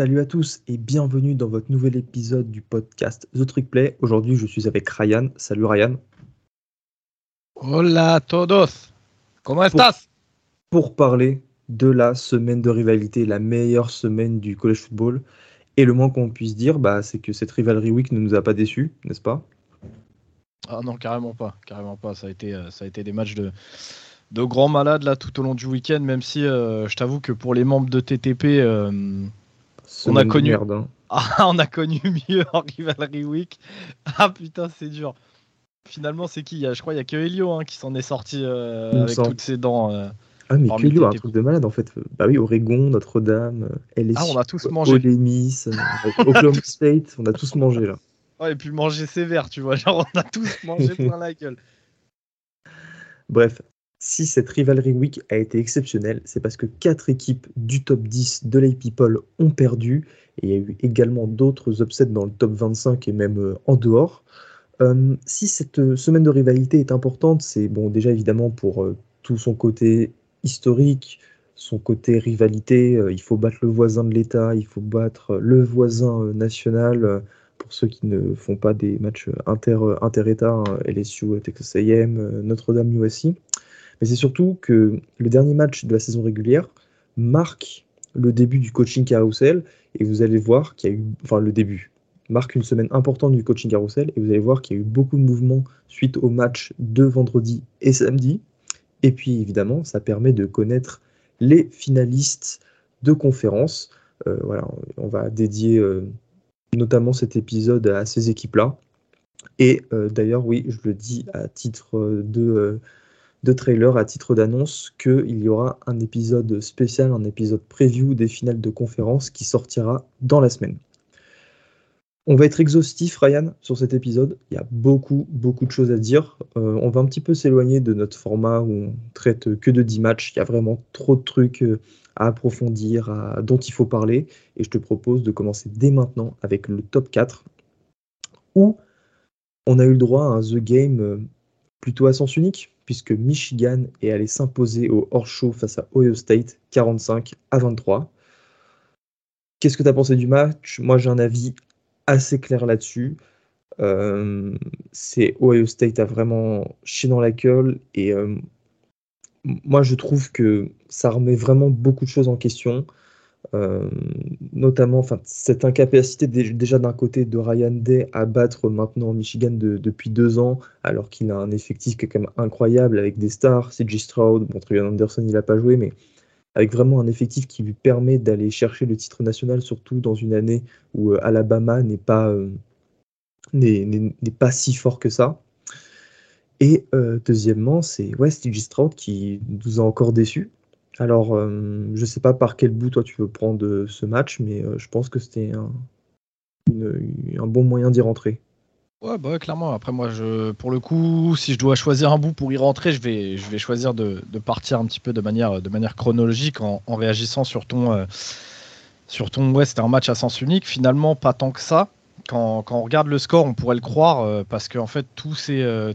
Salut à tous et bienvenue dans votre nouvel épisode du podcast The Trick Play. Aujourd'hui, je suis avec Ryan. Salut Ryan. Hola a todos. ¿Cómo estás? Pour parler de la semaine de rivalité, la meilleure semaine du college football. Et le moins qu'on puisse dire, bah, c'est que cette rivalry week ne nous a pas déçus, n'est-ce pas? Ah non, carrément pas, carrément pas. Ça a été, euh, ça a été des matchs de, de grands malades là tout au long du week-end, même si euh, je t'avoue que pour les membres de TTP, euh, on a connu, hein. ah, on a connu mieux en rivalry week. Ah putain, c'est dur. Finalement, c'est qui? Je crois qu'il y a que Helio hein, qui s'en est sorti avec toutes ses dents. Ah, mais Culio, un truc de malade en fait. Bah oui, Oregon, Notre-Dame, LSU, ah, on a tous mangé. Ole Miss, Oklahoma State, on a tous mangé là. Ouais, et puis manger sévère, tu vois. Genre, on a tous mangé plein la gueule. Bref, si cette rivalry week a été exceptionnelle, c'est parce que quatre équipes du top 10 de l'AP People ont perdu. Et il y a eu également d'autres upsets dans le top 25 et même euh, en dehors. Euh, si cette euh, semaine de rivalité est importante, c'est bon déjà évidemment pour tout son côté historique, son côté rivalité. Il faut battre le voisin de l'État, il faut battre le voisin national. Pour ceux qui ne font pas des matchs inter, inter-État, hein, LSU, Texas AM, Notre-Dame, USC. Mais c'est surtout que le dernier match de la saison régulière marque le début du coaching carousel et vous allez voir qu'il y a eu, enfin le début, marque une semaine importante du coaching carousel et vous allez voir qu'il y a eu beaucoup de mouvements suite au match de vendredi et samedi. Et puis évidemment, ça permet de connaître les finalistes de conférence. Euh, voilà, on va dédier euh, notamment cet épisode à ces équipes-là. Et euh, d'ailleurs, oui, je le dis à titre de, de trailer, à titre d'annonce, qu'il y aura un épisode spécial, un épisode preview des finales de conférence qui sortira dans la semaine. On va être exhaustif, Ryan, sur cet épisode. Il y a beaucoup, beaucoup de choses à dire. Euh, on va un petit peu s'éloigner de notre format où on traite que de 10 matchs. Il y a vraiment trop de trucs euh, à approfondir, dont il faut parler. Et je te propose de commencer dès maintenant avec le top 4, où on a eu le droit à un The Game euh, plutôt à sens unique, puisque Michigan est allé s'imposer au hors-show face à Ohio State 45 à 23. Qu'est-ce que tu as pensé du match? Moi, j'ai un avis assez clair là-dessus. Euh, c'est Ohio State a vraiment chié dans la gueule et euh, moi je trouve que ça remet vraiment beaucoup de choses en question. Euh, notamment cette incapacité déjà d'un côté de Ryan Day à battre maintenant Michigan depuis deux ans, alors qu'il a un effectif qui est quand même incroyable avec des stars, CJ Stroud, bon, Anderson il n'a pas joué, mais avec vraiment un effectif qui lui permet d'aller chercher le titre national, surtout dans une année où euh, Alabama n'est pas, euh, pas si fort que ça. Et deuxièmement, c'est West T.J. Stroud qui nous a encore déçus. Alors, je ne sais pas par quel bout toi tu veux prendre ce match, mais je pense que c'était un, bon moyen d'y rentrer. Ouais, bah clairement. Après, moi, pour le coup, si je dois choisir un bout pour y rentrer, je vais, choisir de, partir un petit peu de manière, chronologique en, réagissant sur ton, euh, sur. Ouais, c'était un match à sens unique. Finalement, pas tant que ça. Quand, on regarde le score, on pourrait le croire euh, parce qu'en fait, tout s'est, euh,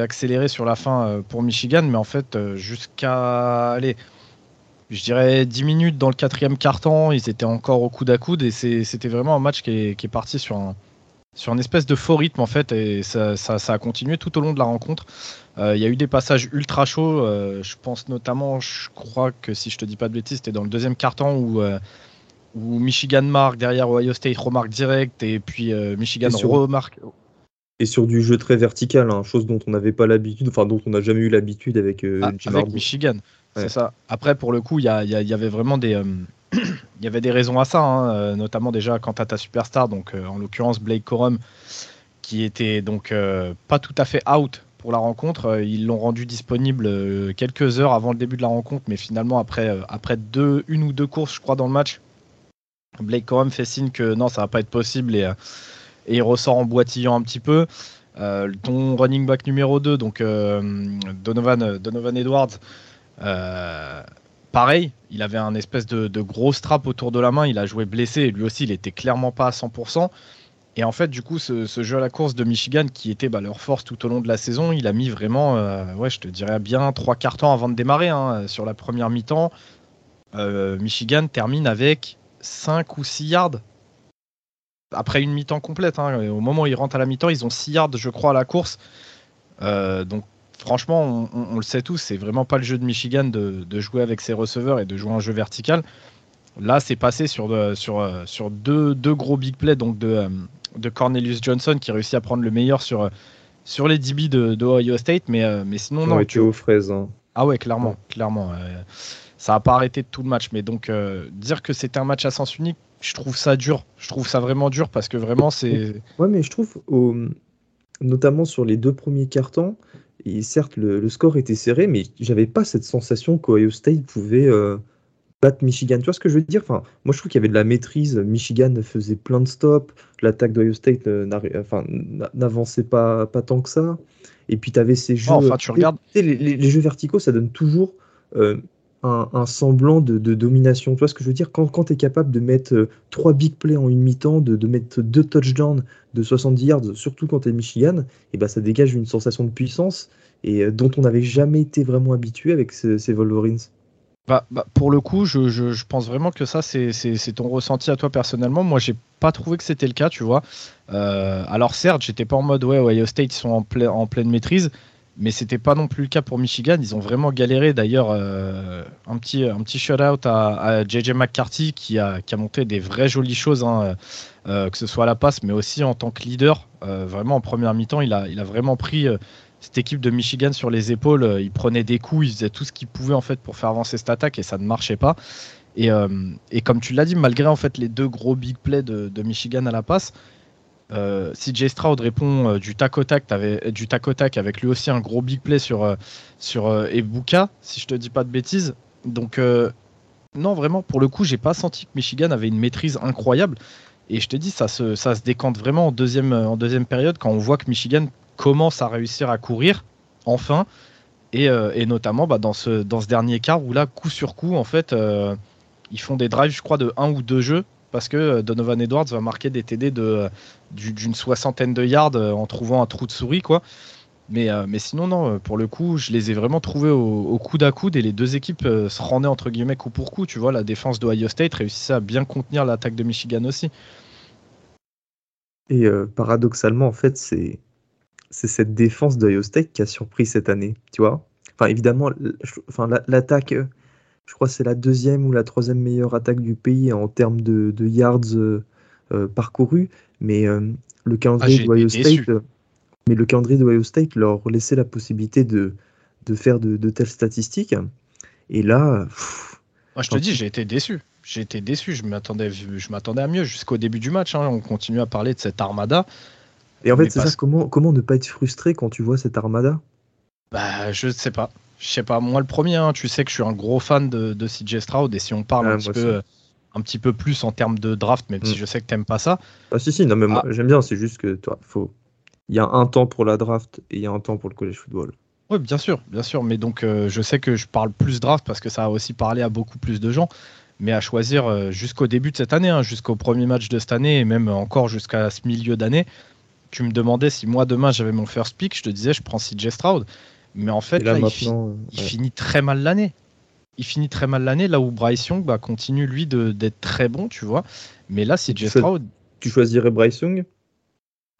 accéléré sur la fin pour Michigan, mais en fait, jusqu'à aller je dirais 10 minutes dans le quatrième quart-temps, ils étaient encore au coude à coude et c'était vraiment un match qui est, qui est parti sur un, sur espèce de faux rythme en fait et ça, a continué tout au long de la rencontre. Euh, il y a eu des passages ultra chauds, euh, je pense notamment, je crois que si je te dis pas de bêtises, c'était dans le deuxième quart-temps où, euh, où Michigan marque, derrière Ohio State remarque direct et puis Michigan remarque. Et sur du jeu très vertical, hein, chose dont on n'avait pas l'habitude, enfin dont on n'a jamais eu l'habitude avec, ah, avec Michigan. C'est ça. Après, pour le coup, il y, y, avait vraiment des, il y avait des raisons à ça, hein, euh, notamment déjà quant à ta superstar, donc euh, en l'occurrence Blake Corum, qui était donc euh, pas tout à fait out pour la rencontre. Ils l'ont rendu disponible quelques heures avant le début de la rencontre, mais finalement après, après deux, une ou deux courses, je crois, dans le match, Blake Corum fait signe que non, ça va pas être possible et, et il ressort en boitillant un petit peu. ton running back numéro 2, donc Donovan, Donovan Edwards, pareil, il avait un espèce de, gros strap autour de la main, il a joué blessé, lui aussi il était clairement pas à 100%. Et en fait, du coup, ce, jeu à la course de Michigan, qui était bah, leur force tout au long de la saison, il a mis vraiment, euh, ouais, je te dirais bien trois quarts temps avant de démarrer. Hein, sur la première mi-temps, euh, Michigan termine avec 5 ou 6 yards après une mi-temps complète. Hein. Au moment où ils rentrent à la mi-temps, ils ont 6 yards, je crois, à la course. Euh, donc franchement, on, le sait tous, c'est vraiment pas le jeu de Michigan de, jouer avec ses receveurs et de jouer un jeu vertical. Là, c'est passé sur, sur, sur deux, deux, gros big plays donc de, de Cornelius Johnson qui réussit à prendre le meilleur sur, sur les DB de, Ohio State, mais, euh, mais sinon, non. été aux fraises. Hein. Ah ouais, clairement, clairement. ça n'a pas arrêté de tout le match, mais donc euh, dire que c'était un match à sens unique, je trouve ça dur. Je trouve ça vraiment dur parce que vraiment, c'est. Ouais, mais je trouve, notamment sur les deux premiers cartons, et certes, le, score était serré, mais j'avais pas cette sensation qu'Ohio State pouvait. Euh, Michigan. Tu vois ce que je veux dire? Enfin, Moi, je trouve qu'il y avait de la maîtrise. Michigan faisait plein de stops. L'attaque d'Ohio State enfin, n'avançait pas, pas tant que ça. Et puis, tu avais ces jeux. enfin, tu regardes. Les, jeux verticaux, ça donne toujours euh, un, semblant de, domination. Tu vois ce que je veux dire? Quand, quand tu es capable de mettre euh, trois big plays en une mi-temps, de, mettre deux touchdowns de 70 yards, surtout quand tu es Michigan, et eh ben, ça dégage une sensation de puissance et dont on n'avait jamais été vraiment habitué avec ces Wolverines. Bah, bah, pour le coup, je, je, pense vraiment que ça, c'est ton ressenti à toi personnellement. Moi, j'ai pas trouvé que c'était le cas, tu vois. Euh, alors, certes, j'étais pas en mode, ouais, Ohio State, ils sont en, en pleine maîtrise, mais c'était pas non plus le cas pour Michigan. Ils ont vraiment galéré. D'ailleurs, euh, un petit, un petit shout-out à, JJ McCarthy qui a, qui a monté des vraies jolies choses, hein, euh, que ce soit à la passe, mais aussi en tant que leader. vraiment, en première mi-temps, il a, il a vraiment pris cette équipe de Michigan sur les épaules, euh, ils prenaient des coups, ils faisaient tout ce qu'ils pouvaient en fait pour faire avancer cette attaque et ça ne marchait pas. Et, euh, comme tu l'as dit, malgré en fait les deux gros big plays de, Michigan à la passe, euh, CJ Stroud répond euh, tac, du tac au tac avec lui aussi un gros big play sur Ebuka, si je te dis pas de bêtises. Donc non, vraiment pour le coup, j'ai pas senti que Michigan avait une maîtrise incroyable. Et je te dis, ça se, ça se décante vraiment en deuxième, en deuxième période quand on voit que Michigan commence à réussir à courir, enfin. Et, euh, notamment bah, dans, ce, dans ce dernier quart où là, coup sur coup, en fait, euh, ils font des drives, je crois, de un ou deux jeux parce que euh, Donovan Edwards va marquer des TD de, d'une soixantaine de yards en trouvant un trou de souris, quoi. Mais, mais sinon, non, pour le coup, je les ai vraiment trouvés au, coude à coude et les deux équipes se rendaient entre guillemets coup pour coup. Tu vois, la défense d'Ohio State réussissait à bien contenir l'attaque de Michigan aussi. Et paradoxalement, en fait, c'est c'est cette défense de State qui a surpris cette année, tu vois. Enfin, évidemment, l'attaque, euh, je crois que c'est la deuxième ou la troisième meilleure attaque du pays en termes de, yards euh, euh, parcourus, mais le calendrier ah, State, mais le calendrier State leur laissait la possibilité de, de faire de, telles statistiques. Et là, moi je te dis, j'ai été déçu. J'ai été déçu. Je m'attendais, je m'attendais à mieux jusqu'au début du match. Hein. On continue à parler de cette armada. Et en fait, c'est ça, comment, comment ne pas être frustré quand tu vois cette armada? Bah, je sais pas. Je sais pas. Moi, le premier, hein, tu sais que je suis un gros fan de, de CJ Stroud, et si on parle un, petit peu, un petit peu plus en termes de draft, même si mm. je sais que t'aimes pas ça. Ah, si, si, non, mais moi, ah. j'aime bien, c'est juste que, toi, faut. Il y a un temps pour la draft et il y a un temps pour le college football. Oui, bien sûr, bien sûr. Mais donc, euh, je sais que je parle plus draft parce que ça a aussi parlé à beaucoup plus de gens. Mais à choisir euh, jusqu'au début de cette année, hein, jusqu'au premier match de cette année et même encore jusqu'à ce milieu d'année, tu me demandais si moi demain j'avais mon first pick, je te disais je prends CJ Stroud. Mais en fait, là, il, finit très mal l'année. Il finit très mal l'année, là où Bryce Young bah, continue lui d'être très bon, tu vois. Mais là, CJ Stroud. Tu choisirais Bryce Young?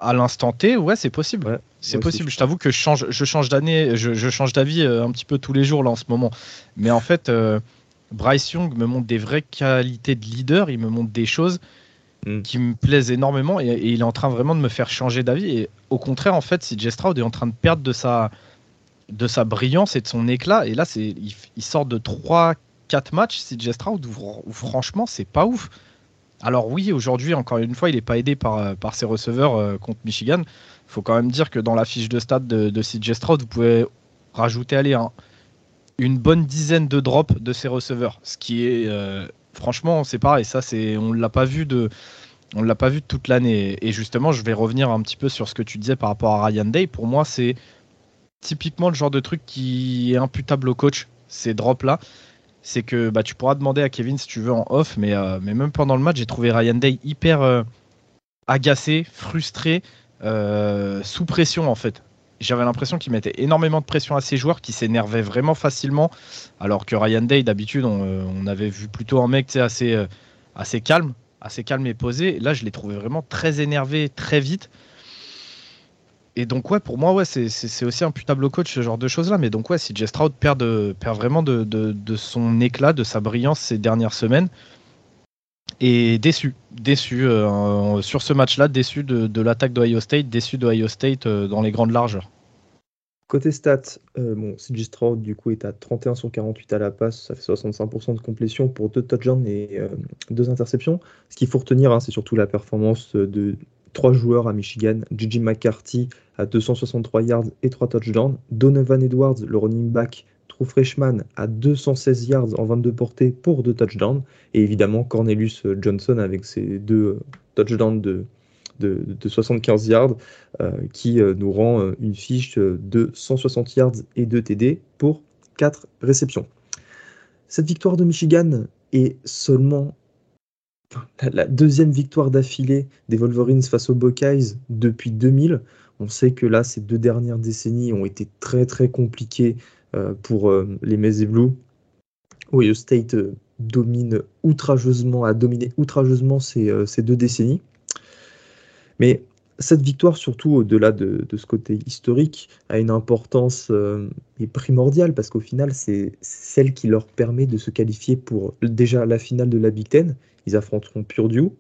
À l'instant T, ouais, c'est possible. c'est possible. Je t'avoue que je change, je change d'année, je, change d'avis euh, un petit peu tous les jours là en ce moment. Mais en fait, euh, Bryce Young me montre des vraies qualités de leader. Il me montre des choses Mm. qui me plaisent énormément et, il est en train vraiment de me faire changer d'avis. Et au contraire, en fait, CJ Stroud est en train de perdre de sa, de sa brillance et de son éclat. Et là, c'est, il, sort de 3-4 matchs, CJ Stroud, où, franchement, c'est pas ouf. Alors oui, aujourd'hui, encore une fois, il n'est pas aidé par, par ses receveurs euh, contre Michigan. Il faut quand même dire que dans la fiche de stade de, de CJ Stroud, vous pouvez rajouter allez, une bonne dizaine de drops de ses receveurs, ce qui est euh, franchement, c'est pareil. Ça, c'est, on l'a pas vu de, on l'a pas vu toute l'année. Et justement, je vais revenir un petit peu sur ce que tu disais par rapport à Ryan Day. Pour moi, c'est typiquement le genre de truc qui est imputable au coach. Ces drops là, c'est que bah, tu pourras demander à Kevin si tu veux en off, mais, euh, même pendant le match, j'ai trouvé Ryan Day hyper euh, agacé, frustré, euh, sous pression en fait j'avais l'impression qu'il mettait énormément de pression à ses joueurs, qui s'énervaient vraiment facilement, alors que Ryan Day, d'habitude, on, euh, avait vu plutôt un mec assez calme, assez calme et posé. Là, je l'ai trouvé vraiment très énervé, très vite. Et donc, ouais, pour moi, ouais, c'est aussi putain de coach, ce genre de choses-là. Mais donc, ouais, si Jess Stroud perd, de, perd vraiment de, de, son éclat, de sa brillance ces dernières semaines, et déçu, déçu euh, sur ce match-là, déçu de, de l'attaque d'Ohio State, déçu d'Ohio State euh, dans les grandes largeurs. Côté stats, euh, bon, CJ Stroud du coup est à 31 sur 48 à la passe, ça fait 65% de complétion pour deux touchdowns et deux interceptions. Ce qu'il faut retenir, hein, c'est surtout la performance de trois joueurs à Michigan, Gigi McCarthy à 263 yards et trois touchdowns, Donovan Edwards, le running back True Freshman à 216 yards en 22 portées pour deux touchdowns. Et évidemment, Cornelius Johnson avec ses deux touchdowns de, de, 75 yards euh, qui euh, nous rend euh, une fiche de 160 yards et 2 TD pour 4 réceptions. Cette victoire de Michigan est seulement la deuxième victoire d'affilée des Wolverines face aux Buckeyes depuis 2000. On sait que là, ces deux dernières décennies ont été très très compliquées euh, pour euh, les Maize et Blue. Ohio State euh, domine outrageusement, a dominé outrageusement ces, deux décennies. Mais cette victoire, surtout au-delà de, ce côté historique, a une importance primordiale parce qu'au final, c'est celle qui leur permet de se qualifier pour déjà la finale de la Big Ten. Ils affronteront Purdue.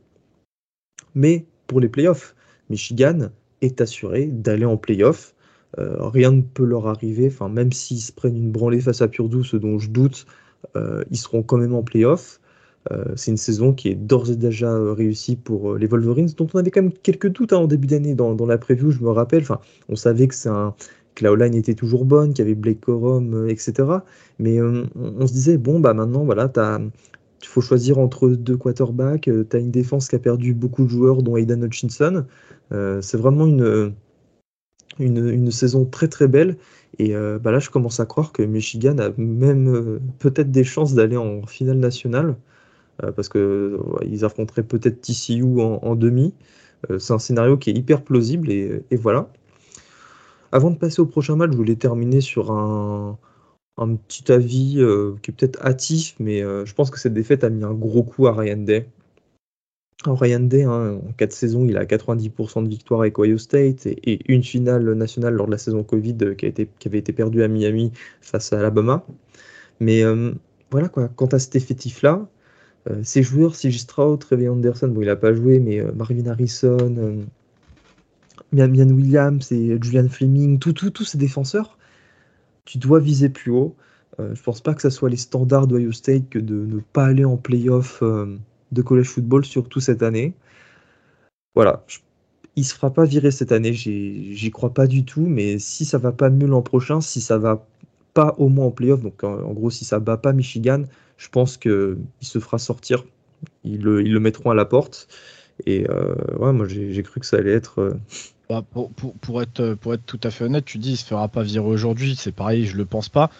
Mais pour les playoffs, Michigan est assuré d'aller en playoffs euh, rien ne peut leur arriver. Enfin, même s'ils se prennent une branlée face à Purdue, ce dont je doute, euh, ils seront quand même en playoff. Euh, c'est une saison qui est d'ores et déjà réussie pour les Wolverines, dont on avait quand même quelques doutes hein, en début d'année dans, la preview, je me rappelle. Enfin, on savait que, un, que la O-line était toujours bonne, qu'il y avait Blake Corum, etc. Mais on, se disait, bon, bah maintenant, voilà, il faut choisir entre deux quarterbacks. tu as une défense qui a perdu beaucoup de joueurs, dont Aidan Hutchinson. c'est vraiment une, une, saison très très belle. Et euh, bah là, je commence à croire que Michigan a même euh, peut-être des chances d'aller en finale nationale, euh, parce que ils affronteraient peut-être TCU en, demi. c'est un scénario qui est hyper plausible, et, voilà. Avant de passer au prochain match, je voulais terminer sur un, un petit avis qui est peut-être hâtif, mais je pense que cette défaite a mis un gros coup à Ryan Day. Ryan Day, hein, en 4 saisons, il a 90% de victoires avec Ohio State et, une finale nationale lors de la saison Covid euh, qui, avait été perdue à Miami face à Alabama. Mais euh, voilà, quoi, quant à cet effectif-là, euh, ces joueurs, C.J. Stroud, Trevor Anderson, bon, il n'a pas joué, mais Marvin Harrison, Mian Williams et Julian Fleming, tous ces défenseurs, tu dois viser plus haut. je pense pas que ce soit les standards d'Ohio State que de ne pas aller en playoff de college football, surtout cette année. Voilà, il se fera pas virer cette année, j'y crois pas du tout, mais si ça va pas mieux l'an prochain, si ça va pas au moins en playoff, donc en, gros si ça bat pas Michigan, je pense qu'il se fera sortir, ils le, ils le, mettront à la porte. Et euh, ouais, moi j'ai cru que ça allait être... Euh, bah, pour, pour, être, pour être tout à fait honnête, tu dis il se fera pas virer aujourd'hui, c'est pareil, je le pense pas.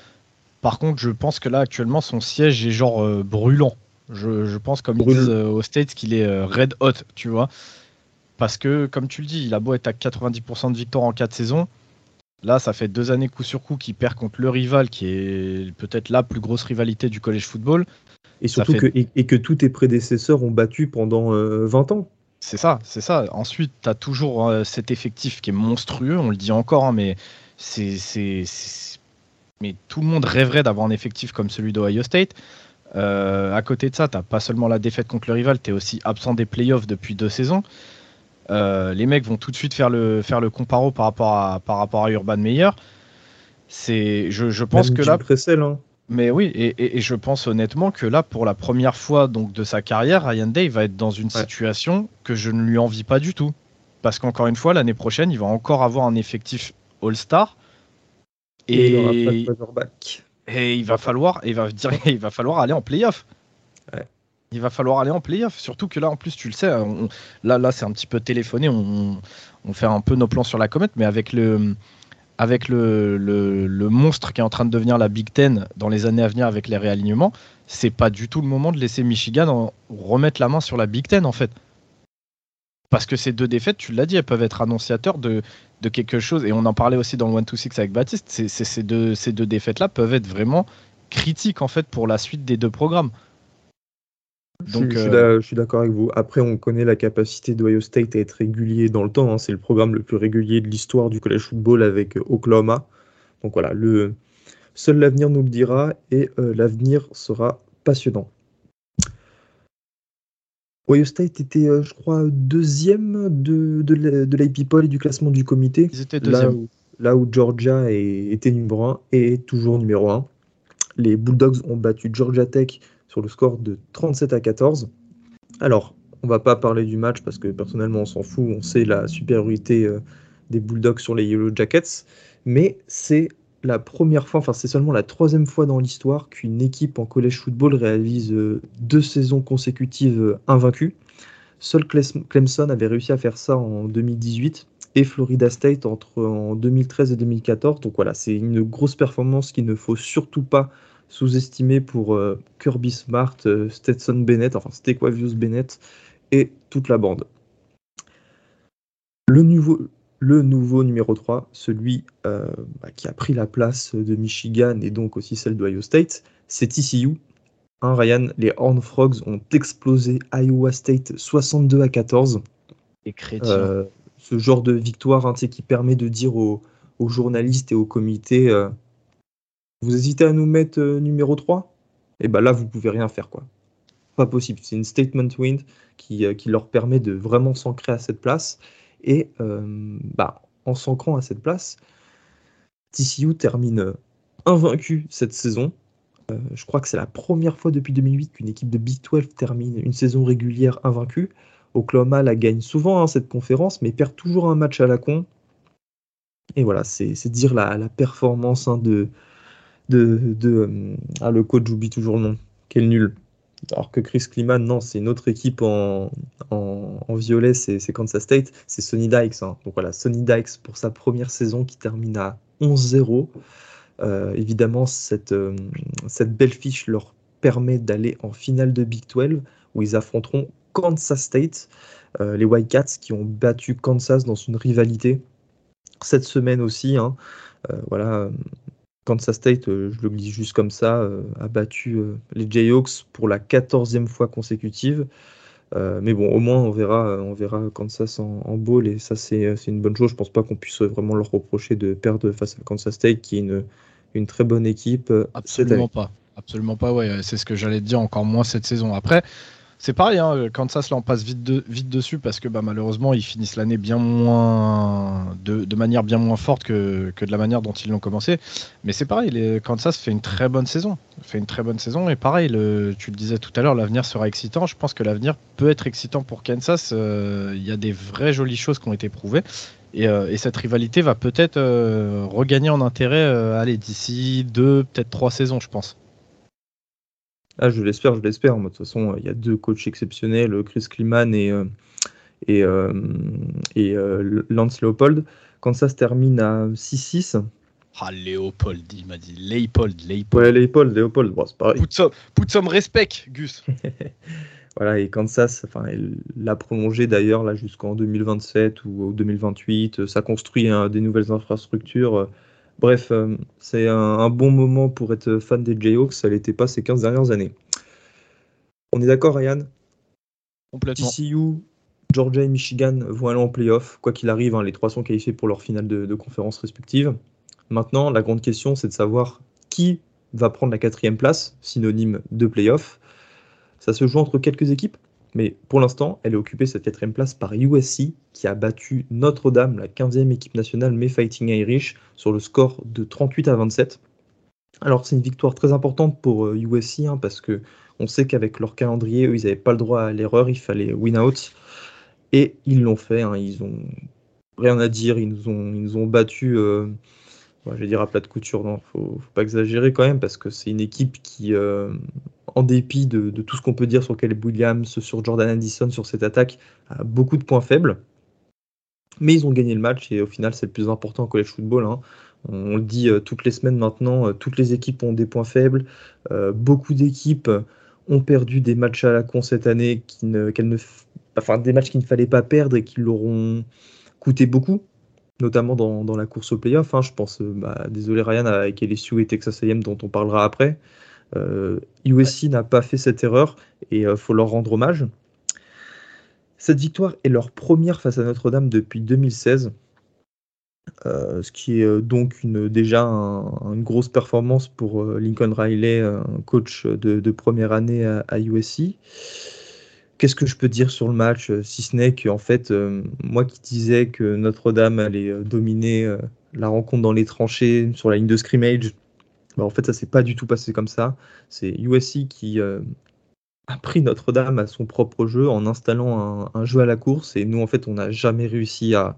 Par contre, je pense que là actuellement son siège est genre euh, brûlant. Je, pense, comme ils disent euh, aux States, qu'il est euh, red hot, tu vois. Parce que, comme tu le dis, il a beau être à 90% de victoire en 4 saisons. Là, ça fait deux années coup sur coup qu'il perd contre le rival, qui est peut-être la plus grosse rivalité du college football. Et surtout que, et, que tous tes prédécesseurs ont battu pendant 20 euh, ans. C'est ça, c'est ça. Ensuite, tu as toujours cet effectif qui est monstrueux, on le dit encore, hein, mais c'est, mais tout le monde rêverait d'avoir un effectif comme celui d'Ohio State. Euh, à côté de ça, tu pas seulement la défaite contre le rival, tu es aussi absent des playoffs depuis deux saisons. Euh, les mecs vont tout de suite faire le, faire le comparo par rapport à, par rapport à Urban Meyer. C'est, je, je pense que là. Hein. Mais oui, et, et, je pense honnêtement que là, pour la première fois donc de sa carrière, Ryan Day va être dans une situation que je ne lui envie pas du tout. Parce qu'encore une fois, l'année prochaine, il va encore avoir un effectif All-Star. Et, et, il aura pas de et il va falloir, il va dire, il va falloir aller en playoff. Il va falloir aller en playoff. Surtout que là, en plus, tu le sais, là, là, c'est un petit peu téléphoné. On, fait un peu nos plans sur la comète, mais avec le, avec le, le, monstre qui est en train de devenir la Big Ten dans les années à venir avec les réalignements, c'est pas du tout le moment de laisser Michigan remettre la main sur la Big Ten en fait. Parce que ces deux défaites, tu l'as dit, elles peuvent être annonciateurs de, de quelque chose, et on en parlait aussi dans le 1-2-6 avec Baptiste, ces deux, ces deux défaites-là peuvent être vraiment critiques en fait pour la suite des deux programmes. Donc, je, suis d'accord avec vous. Après, on connaît la capacité d'Ohio State à être régulier dans le temps. Hein. C'est le programme le plus régulier de l'histoire du college football avec Oklahoma. Donc voilà, le, seul l'avenir nous le dira et l'avenir sera passionnant. Ohio State était, euh, je crois, deuxième de, de, de l'AP Poll et du classement du comité. Ils étaient deuxième. Là où, là où Georgia était numéro 1 et toujours numéro 1. Les Bulldogs ont battu Georgia Tech sur le score de 37 à 14. Alors, on va pas parler du match parce que personnellement on s'en fout, on sait la supériorité euh, des Bulldogs sur les Yellow Jackets, mais c'est la première fois, enfin c'est seulement la troisième fois dans l'histoire qu'une équipe en college football réalise euh, deux saisons consécutives euh, invaincues. Seul Clemson avait réussi à faire ça en 2018 et Florida State entre en 2013 et 2014. Donc voilà, c'est une grosse performance qu'il ne faut surtout pas sous-estimer pour euh, Kirby Smart, Stetson Bennett, enfin Stequavius Bennett et toute la bande. Le nouveau, le nouveau numéro 3, celui euh, bah, qui a pris la place de Michigan et donc aussi celle d'Ohio State, c'est TCU. Hein, Ryan, les Horned Frogs ont explosé Iowa State 62 à 14. Et euh, ce genre de victoire hein, qui permet de dire aux, journalistes et au comité euh, Vous hésitez à nous mettre numéro 3 Et bien là, vous pouvez rien faire. quoi. Pas possible. C'est une statement win qui, qui leur permet de vraiment s'ancrer à cette place. Et euh, bah, en s'ancrant à cette place, TCU termine invaincu cette saison. Euh, je crois que c'est la première fois depuis 2008 qu'une équipe de Big 12 termine une saison régulière invaincue. Oklahoma la gagne souvent hein, cette conférence, mais perd toujours un match à la con. Et voilà, c'est dire la, performance hein, de, de, euh, ah, le coach, j'oublie toujours le nom. Quel nul. Alors que Chris Kliman, non, c'est une autre équipe en, violet, c'est Kansas State, c'est Sonny Dykes. Hein. Donc voilà, Sonny Dykes pour sa première saison qui termine à 11-0. Euh, évidemment, cette, euh, cette belle fiche leur permet d'aller en finale de Big 12 où ils affronteront Kansas State, euh, les Cats qui ont battu Kansas dans une rivalité cette semaine aussi. Hein. voilà, Kansas State, euh, je le dis juste comme ça, euh, a battu euh, les Jayhawks pour la quatorzième fois consécutive. mais bon, au moins, on verra, on verra Kansas en, en bowl et ça, c'est une bonne chose. Je pense pas qu'on puisse vraiment leur reprocher de perdre face à Kansas State, qui est une, une très bonne équipe. Absolument pas. Absolument pas, ouais. C'est ce que j'allais te dire encore moins cette saison. Après, c'est pareil, hein, Kansas là on passe vite, dessus parce que bah, malheureusement ils finissent l'année bien moins de, manière bien moins forte que, de la manière dont ils l'ont commencé. Mais c'est pareil, Kansas fait une très bonne saison, fait une très bonne saison et pareil, tu le disais tout à l'heure, l'avenir sera excitant. Je pense que l'avenir peut être excitant pour Kansas. Euh, il y a des vraies jolies choses qui ont été prouvées. Et, euh, cette rivalité va peut-être euh, regagner en intérêt d'ici deux, peut-être trois saisons, je pense. Ah, je l'espère, je l'espère. De toute façon, il y a deux coachs exceptionnels, Chris Kliman et, euh, et, euh, et euh, Lance Leopold. Quand ça se termine à 6-6. Ah, Léopold, il m'a dit Léopold, Léopold. Ouais, Léopold, Léopold, bon, c'est pareil. Put some, respect, Gus. voilà, et Kansas, enfin, elle l'a prolongé d'ailleurs là jusqu'en 2027 ou 2028. Ça construit hein, des nouvelles infrastructures. Bref, euh, c'est un, bon moment pour être fan des Jayhawks, ça l'était pas ces 15 dernières années. On est d'accord, Ryan? Complètement. TCU, Georgia et Michigan vont aller en playoff. Quoi qu'il arrive, hein, les trois sont qualifiés pour leur finale de, de conférence respective. Maintenant, la grande question, c'est de savoir qui va prendre la quatrième place, synonyme de playoff. Ça se joue entre quelques équipes? Mais pour l'instant, elle est occupée cette quatrième place par USC, qui a battu Notre-Dame, la 15e équipe nationale, mais Fighting Irish, sur le score de 38 à 27. Alors c'est une victoire très importante pour USC, euh, hein, parce que on sait qu'avec leur calendrier, ils n'avaient pas le droit à l'erreur, il fallait win out. Et ils l'ont fait, hein, ils ont rien à dire, ils nous ont, ils nous ont battus, euh, je vais dire à plat de couture, non, faut, faut pas exagérer quand même, parce que c'est une équipe qui, euh, en dépit de, tout ce qu'on peut dire sur Caleb Williams, sur Jordan Anderson, sur cette attaque, a beaucoup de points faibles. Mais ils ont gagné le match et au final, c'est le plus important en college football. Hein. On, le dit euh, toutes les semaines maintenant, euh, toutes les équipes ont des points faibles. Beaucoup d'équipes ont perdu des matchs à la con cette année, qui ne, ne, enfin des matchs qu'il ne fallait pas perdre et qui leur ont coûté beaucoup, notamment dans, la course au playoff. Hein. Je pense, bah, désolé Ryan, avec LSU et Texas A&M dont on parlera après. USC n'a pas fait cette erreur et il faut leur rendre hommage. Cette victoire est leur première face à Notre-Dame depuis 2016. Euh, ce qui est euh, donc une, déjà une grosse performance pour euh, Lincoln Riley, coach de, première année à, USC. Qu'est-ce que je peux dire sur le match, si ce n'est que en fait, moi qui disais que Notre-Dame allait dominer la rencontre dans les tranchées sur la ligne de scrimmage, bah, en fait ça s'est pas du tout passé comme ça. C'est USC qui a pris Notre-Dame à son propre jeu en installant un, jeu à la course et nous en fait on n'a jamais réussi à,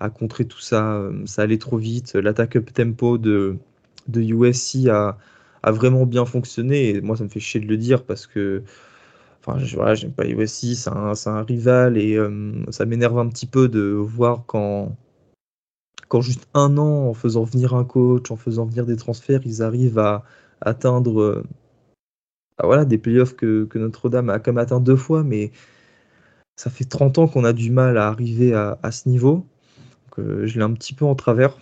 à contrer tout ça. Euh, ça allait trop vite. L'attaque up tempo de, de USC a, a, vraiment bien fonctionné. Et moi, ça me fait chier de le dire parce que. Enfin, voilà, j'aime pas USC, c'est un, un, rival et euh, ça m'énerve un petit peu de voir quand, quand juste un an, en faisant venir un coach, en faisant venir des transferts, ils arrivent à atteindre euh, bah voilà, des playoffs que, que Notre-Dame a comme atteint deux fois, mais ça fait 30 ans qu'on a du mal à arriver à, ce niveau je l'ai un petit peu en travers.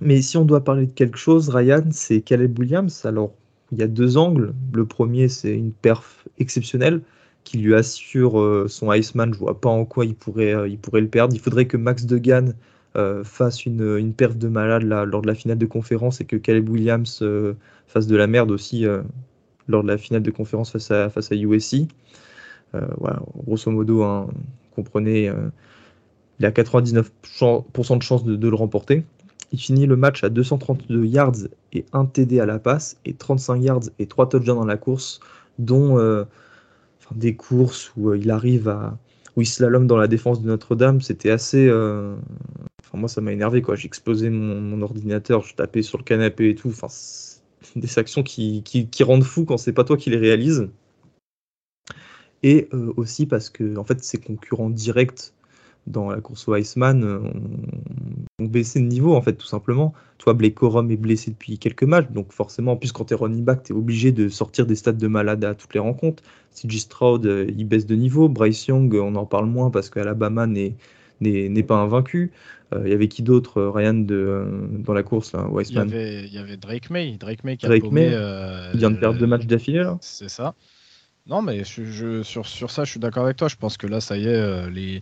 Mais si on doit parler de quelque chose, Ryan, c'est Caleb Williams. Alors, il y a deux angles. Le premier, c'est une perf exceptionnelle qui lui assure euh, son Iceman. Je vois pas en quoi il pourrait, euh, le perdre. Il faudrait que Max Degan euh, fasse une, une, de malade lors de la finale de conférence et que Caleb Williams fasse de la merde aussi lors de la finale de conférence face à, face USC. voilà, grosso modo, hein, comprenez il a 99% de chances de, le remporter. Il finit le match à 232 yards et 1 TD à la passe et 35 yards et 3 touchdowns dans la course, dont euh, des courses où euh, il arrive à où il slalom dans la défense de Notre-Dame. C'était assez. Euh, enfin, moi, ça m'a énervé. quoi. J'ai explosé mon, ordinateur, je tapais sur le canapé et tout. Enfin, des actions qui, qui, qui rendent fou quand c'est pas toi qui les réalises. Et aussi parce que en fait, ses concurrents directs dans la course au Iceman euh, ont, baissé de niveau, en fait, tout simplement. Toi, Blake Corum est blessé depuis quelques matchs, donc forcément, en plus, quand tu es running back, tu es obligé de sortir des stats de malade à toutes les rencontres. CJ Stroud, euh, il baisse de niveau. Bryce Young, on en parle moins parce qu'Alabama n'est n'est pas invaincu. Euh, il y avait qui d'autre, Ryan, de, dans la course là, il, y avait, il y avait Drake May. Drake May qui a May, il vient de perdre deux matchs d'affilée. C'est ça. Non, mais je, sur, sur ça, je suis d'accord avec toi. Je pense que là, ça y est, les,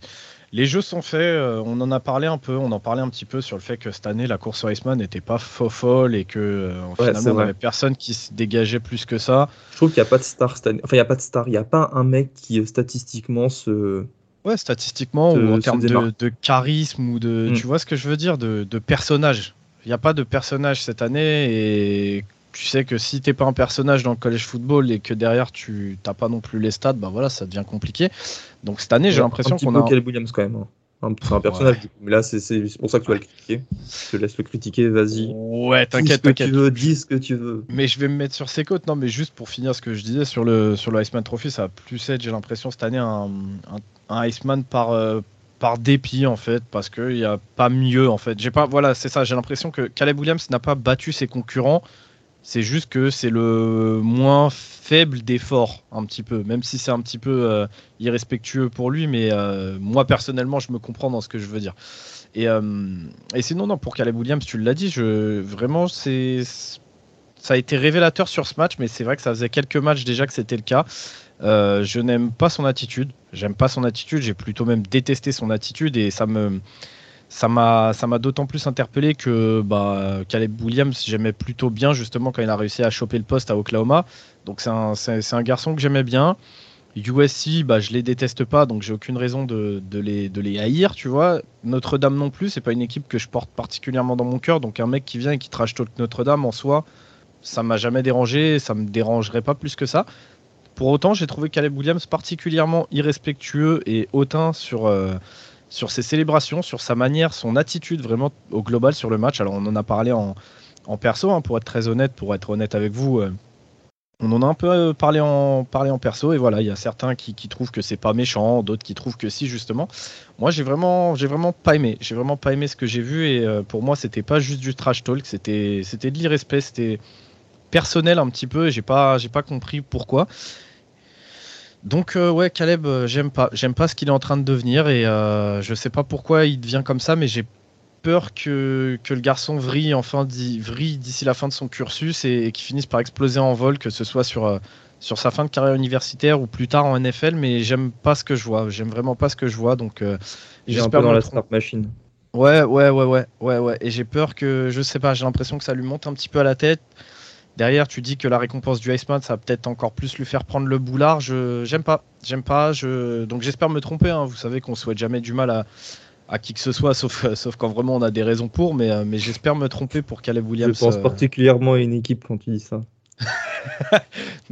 les jeux sont faits, euh, on en a parlé un peu, on en parlait un petit peu sur le fait que cette année la course Iceman n'était pas folle et que euh, finalement il n'y avait personne qui se dégageait plus que ça. Je trouve qu'il n'y a pas de star cette année. Enfin, il n'y a pas de star, il n'y a pas un mec qui euh, statistiquement se. Ouais, statistiquement ou en termes de, charisme ou de. Mm. Tu vois ce que je veux dire De, de personnage. Il n'y a pas de personnage cette année et tu sais que si t'es pas un personnage dans le collège football et que derrière tu t'as pas non plus les stats, bah voilà, ça devient compliqué. Donc cette année, j'ai l'impression qu'on a. Caleb Williams quand même. Hein. C'est un personnage, mais là, c'est pour ça que tu vas le critiquer. Je te laisse le critiquer, vas-y. Ouais, t'inquiète, t'inquiète. Tu veux, dis ce que tu veux. Mais je vais me mettre sur ses côtes. Non, mais juste pour finir ce que je disais sur le, sur le Iceman Trophy, ça a plus être, j'ai l'impression, cette année, un, un, Iceman par, euh, par dépit, en fait, parce qu'il n'y a pas mieux, en fait. J'ai pas, voilà, c'est ça, j'ai l'impression que Caleb Williams n'a pas battu ses concurrents c'est juste que c'est le moins faible d'effort, un petit peu, même si c'est un petit peu euh, irrespectueux pour lui, mais euh, moi personnellement, je me comprends dans ce que je veux dire. Et, euh, sinon, non, pour Caleb Williams, tu l'as dit, vraiment, c'est, ça a été révélateur sur ce match, mais c'est vrai que ça faisait quelques matchs déjà que c'était le cas. je n'aime pas son attitude, j'aime pas son attitude, j'ai plutôt même détesté son attitude et ça me ça m'a d'autant plus interpellé que bah, Caleb Williams j'aimais plutôt bien justement quand il a réussi à choper le poste à Oklahoma. Donc c'est un, garçon que j'aimais bien. USC bah, je les déteste pas donc j'ai aucune raison de, les, de les haïr tu vois. Notre-Dame non plus c'est pas une équipe que je porte particulièrement dans mon cœur. Donc un mec qui vient et qui trash talk Notre-Dame en soi ça m'a jamais dérangé ça me dérangerait pas plus que ça. Pour autant j'ai trouvé Caleb Williams particulièrement irrespectueux et hautain sur euh, sur ses célébrations, sur sa manière, son attitude vraiment au global sur le match. Alors on en a parlé en, perso, hein, pour être très honnête, pour être honnête avec vous. Euh, on en a un peu euh, parlé en, parlé en perso et voilà, il y a certains qui, trouvent que c'est pas méchant, d'autres qui trouvent que si justement. Moi j'ai vraiment, j'ai vraiment pas aimé, j'ai vraiment pas aimé ce que j'ai vu et euh, pour moi c'était pas juste du trash talk, c'était, c'était de l'irrespect, c'était personnel un petit peu et j'ai pas, j'ai pas compris pourquoi. Donc euh, ouais, Caleb, euh, j'aime pas, j'aime pas ce qu'il est en train de devenir et euh, je sais pas pourquoi il devient comme ça, mais j'ai peur que, que le garçon vrille, enfin, d'ici la fin de son cursus et, qu'il finisse par exploser en vol, que ce soit sur, sur sa fin de carrière universitaire ou plus tard en NFL. Mais j'aime pas ce que je vois. J'aime vraiment pas ce que je vois. Donc, j'espère dans la start machine. Ouais, ouais, ouais, ouais, ouais, ouais. Et j'ai peur que, je sais pas, j'ai l'impression que ça lui monte un petit peu à la tête. Derrière, tu dis que la récompense du Iceman, ça va peut-être encore plus lui faire prendre le boulard. Je j'aime pas, j'aime pas. Je donc j'espère me tromper. Hein. Vous savez qu'on souhaite jamais du mal à, à qui que ce soit, sauf, sauf quand vraiment on a des raisons pour. Mais, euh, mais j'espère me tromper pour Caleb Williams. Je pense euh, particulièrement à une équipe quand tu dis ça.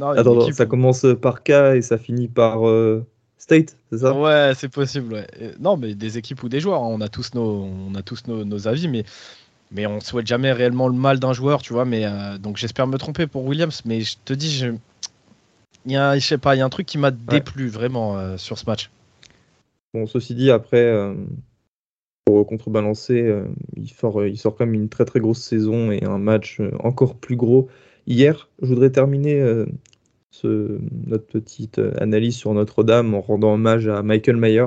non, Attends, ça commence par K et ça finit par euh, State, c'est ça? Ouais, c'est possible. Non, mais des équipes ou des joueurs, hein. on a tous nos, on a tous nos, nos avis, mais mais on souhaite jamais réellement le mal d'un joueur, tu vois. Mais euh, donc j'espère me tromper pour Williams, mais je te dis, je... il y a, je sais pas, il y a un truc qui m'a déplu vraiment euh, sur ce match. Bon, ceci dit, après, euh, pour contrebalancer, il sort, il sort quand même une très très grosse saison et un match encore plus gros hier. Je voudrais terminer ce, notre petite analyse sur Notre-Dame en rendant hommage à Michael Mayer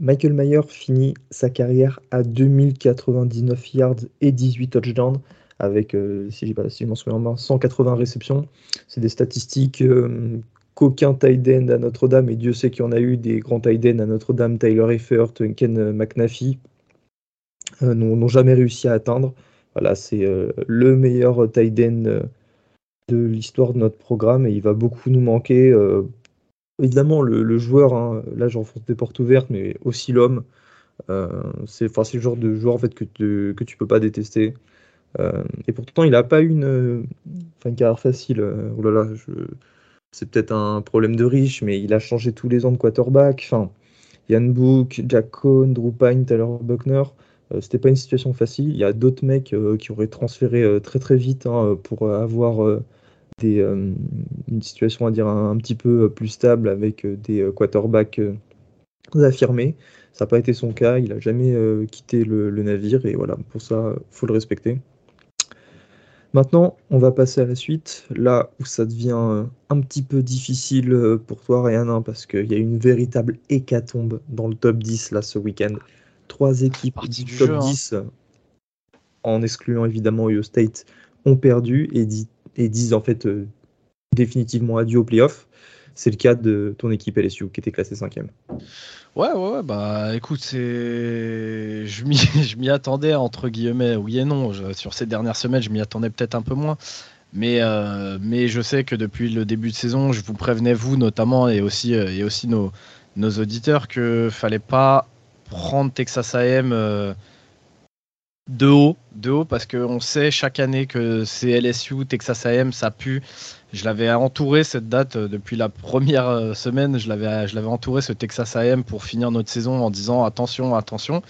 Michael Mayer finit sa carrière à 2099 yards et 18 touchdowns avec, euh, si, pas, si je m'en souviens bien, 180 réceptions. C'est des statistiques euh, qu'aucun tight end à Notre-Dame, et Dieu sait qu'il y en a eu des grands tight ends à Notre-Dame, Tyler Eifert, Ken McNaffy, euh, n'ont jamais réussi à atteindre. Voilà, c'est le meilleur tight end de l'histoire de notre programme et il va beaucoup nous manquer Évidemment, le, joueur, hein, là j'enfonce des portes ouvertes, mais aussi l'homme, euh, c'est le genre de joueur en fait, que, tu, que tu peux pas détester. Euh, et pourtant, il n'a pas eu une, une carrière facile. Euh, oh là là, c'est peut-être un problème de riche, mais il a changé tous les ans de quarterback. Enfin, Yann Book, Jack Cohn, Drew Pine, Tyler Buckner. C'était pas une situation facile. Il y a d'autres mecs qui auraient transféré très très vite hein, pour avoir des, euh, une situation à dire un, petit peu plus stable avec euh, des euh, quarterbacks affirmés. Ça n'a pas été son cas, il n'a jamais quitté le, navire et voilà, pour ça, faut le respecter. Maintenant, on va passer à la suite, là où ça devient un petit peu difficile pour toi, Ryan, hein, parce qu'il y a une véritable hécatombe dans le top 10 là ce week-end. Trois équipes du, top 10, hein. en excluant évidemment Ohio State, ont perdu et dit et disent en fait euh, définitivement adieu au playoff. C'est le cas de ton équipe LSU qui était classée cinquième. Ouais, ouais, ouais, bah écoute. Je m'y attendais, entre guillemets, oui et non. sur ces dernières semaines, je m'y attendais peut-être un peu moins. Mais, euh, mais je sais que depuis le début de saison, je vous prévenais, vous notamment, et aussi, euh, et aussi nos, nos auditeurs, que fallait pas prendre Texas AM de haut, de haut parce qu'on sait chaque année que c'est LSU, Texas AM, ça pue. Je l'avais entouré cette date euh, depuis la première euh, semaine. Je l'avais, entouré ce Texas AM pour finir notre saison en disant attention, attention.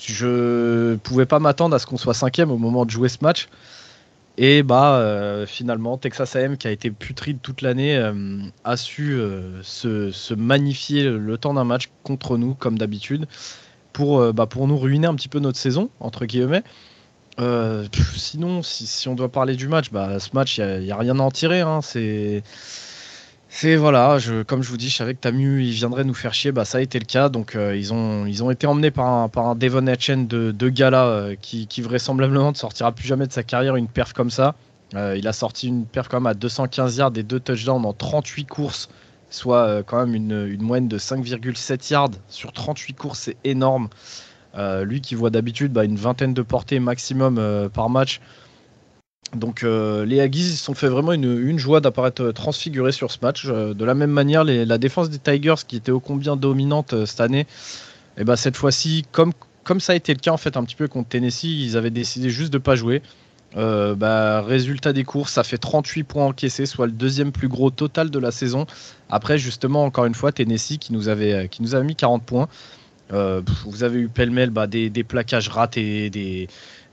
Je pouvais pas m'attendre à ce qu'on soit cinquième au moment de jouer ce match. Et bah euh, finalement, Texas AM qui a été putride toute l'année a su se, magnifier le temps d'un match contre nous comme d'habitude pour, euh, bah, pour nous ruiner un petit peu notre saison, entre guillemets. Euh, sinon, si, on doit parler du match, bah, ce match, il n'y a, rien à en tirer. Hein. C'est. C'est voilà, je, comme je vous dis, je savais que Tamu il viendrait nous faire chier, bah ça a été le cas. Donc euh, ils, ont, ils ont été emmenés par un, par un Devon Etchen de, gala qui, qui, vraisemblablement ne sortira plus jamais de sa carrière une perf comme ça. il a sorti une perf quand même à 215 yards et deux touchdowns en 38 courses soit euh, quand même une, moyenne de 5,7 yards sur 38 courses, c'est énorme. Euh, lui qui voit d'habitude bah, une vingtaine de portées maximum euh, par match. Donc les Aggies sont fait vraiment une, joie d'apparaître transfiguré sur ce match. de la même manière, la défense des Tigers qui était ô combien dominante cette année, et eh bah, cette fois-ci, comme, ça a été le cas en fait un petit peu contre Tennessee, ils avaient décidé juste de pas jouer. Euh, bah, résultat des courses, ça fait 38 points encaissés, soit le deuxième plus gros total de la saison. Après, justement, encore une fois, Tennessee qui nous avait, euh, qui nous avait mis 40 points. Euh, vous avez eu pêle-mêle bah, des, plaquages ratés, des,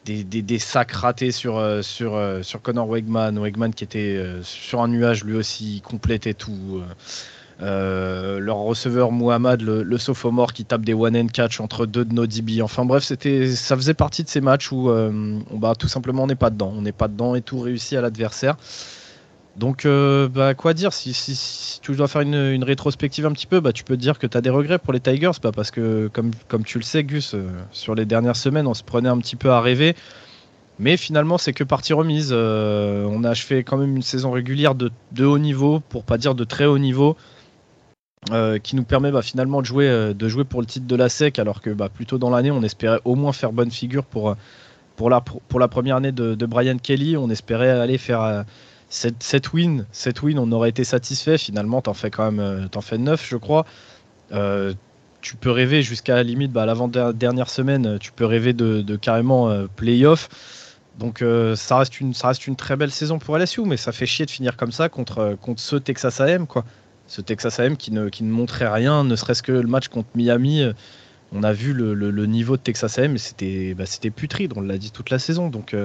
des, des, sacs ratés sur, sur, sur Connor Wegman. Wegman qui était sur un nuage lui aussi, complète et tout. Euh, leur receveur Muhammad, le, sophomore qui tape des one and catch entre deux de nos DB. Enfin bref, c'était, ça faisait partie de ces matchs où euh, bah, tout simplement on n'est pas dedans. On n'est pas dedans et tout réussit à l'adversaire. Donc, euh, bah, quoi dire si, tu dois faire une, rétrospective un petit peu, bah, tu peux te dire que tu as des regrets pour les Tigers, bah, parce que, comme, comme tu le sais, Gus, sur les dernières semaines, on se prenait un petit peu à rêver. Mais finalement, c'est que partie remise. On a achevé quand même une saison régulière de, haut niveau, pour pas dire de très haut niveau, qui nous permet bah, finalement de jouer, de jouer pour le titre de la SEC, alors que bah, plutôt dans l'année, on espérait au moins faire bonne figure pour, la, pour la première année de, Brian Kelly. On espérait aller faire 7, wins, 7 wins, on aurait été satisfait. Finalement, t'en fais quand même euh, fais 9, je crois. Euh, tu peux rêver jusqu'à la limite, bah, l'avant-dernière semaine, tu peux rêver de, carrément euh, playoff. Donc ça, reste une, ça reste une très belle saison pour LSU, mais ça fait chier de finir comme ça contre, contre ce Texas AM. Quoi. Ce Texas AM qui ne, qui ne montrait rien, ne serait-ce que le match contre Miami. On a vu le, niveau de Texas AM, c'était bah, putride, on l'a dit toute la saison. Donc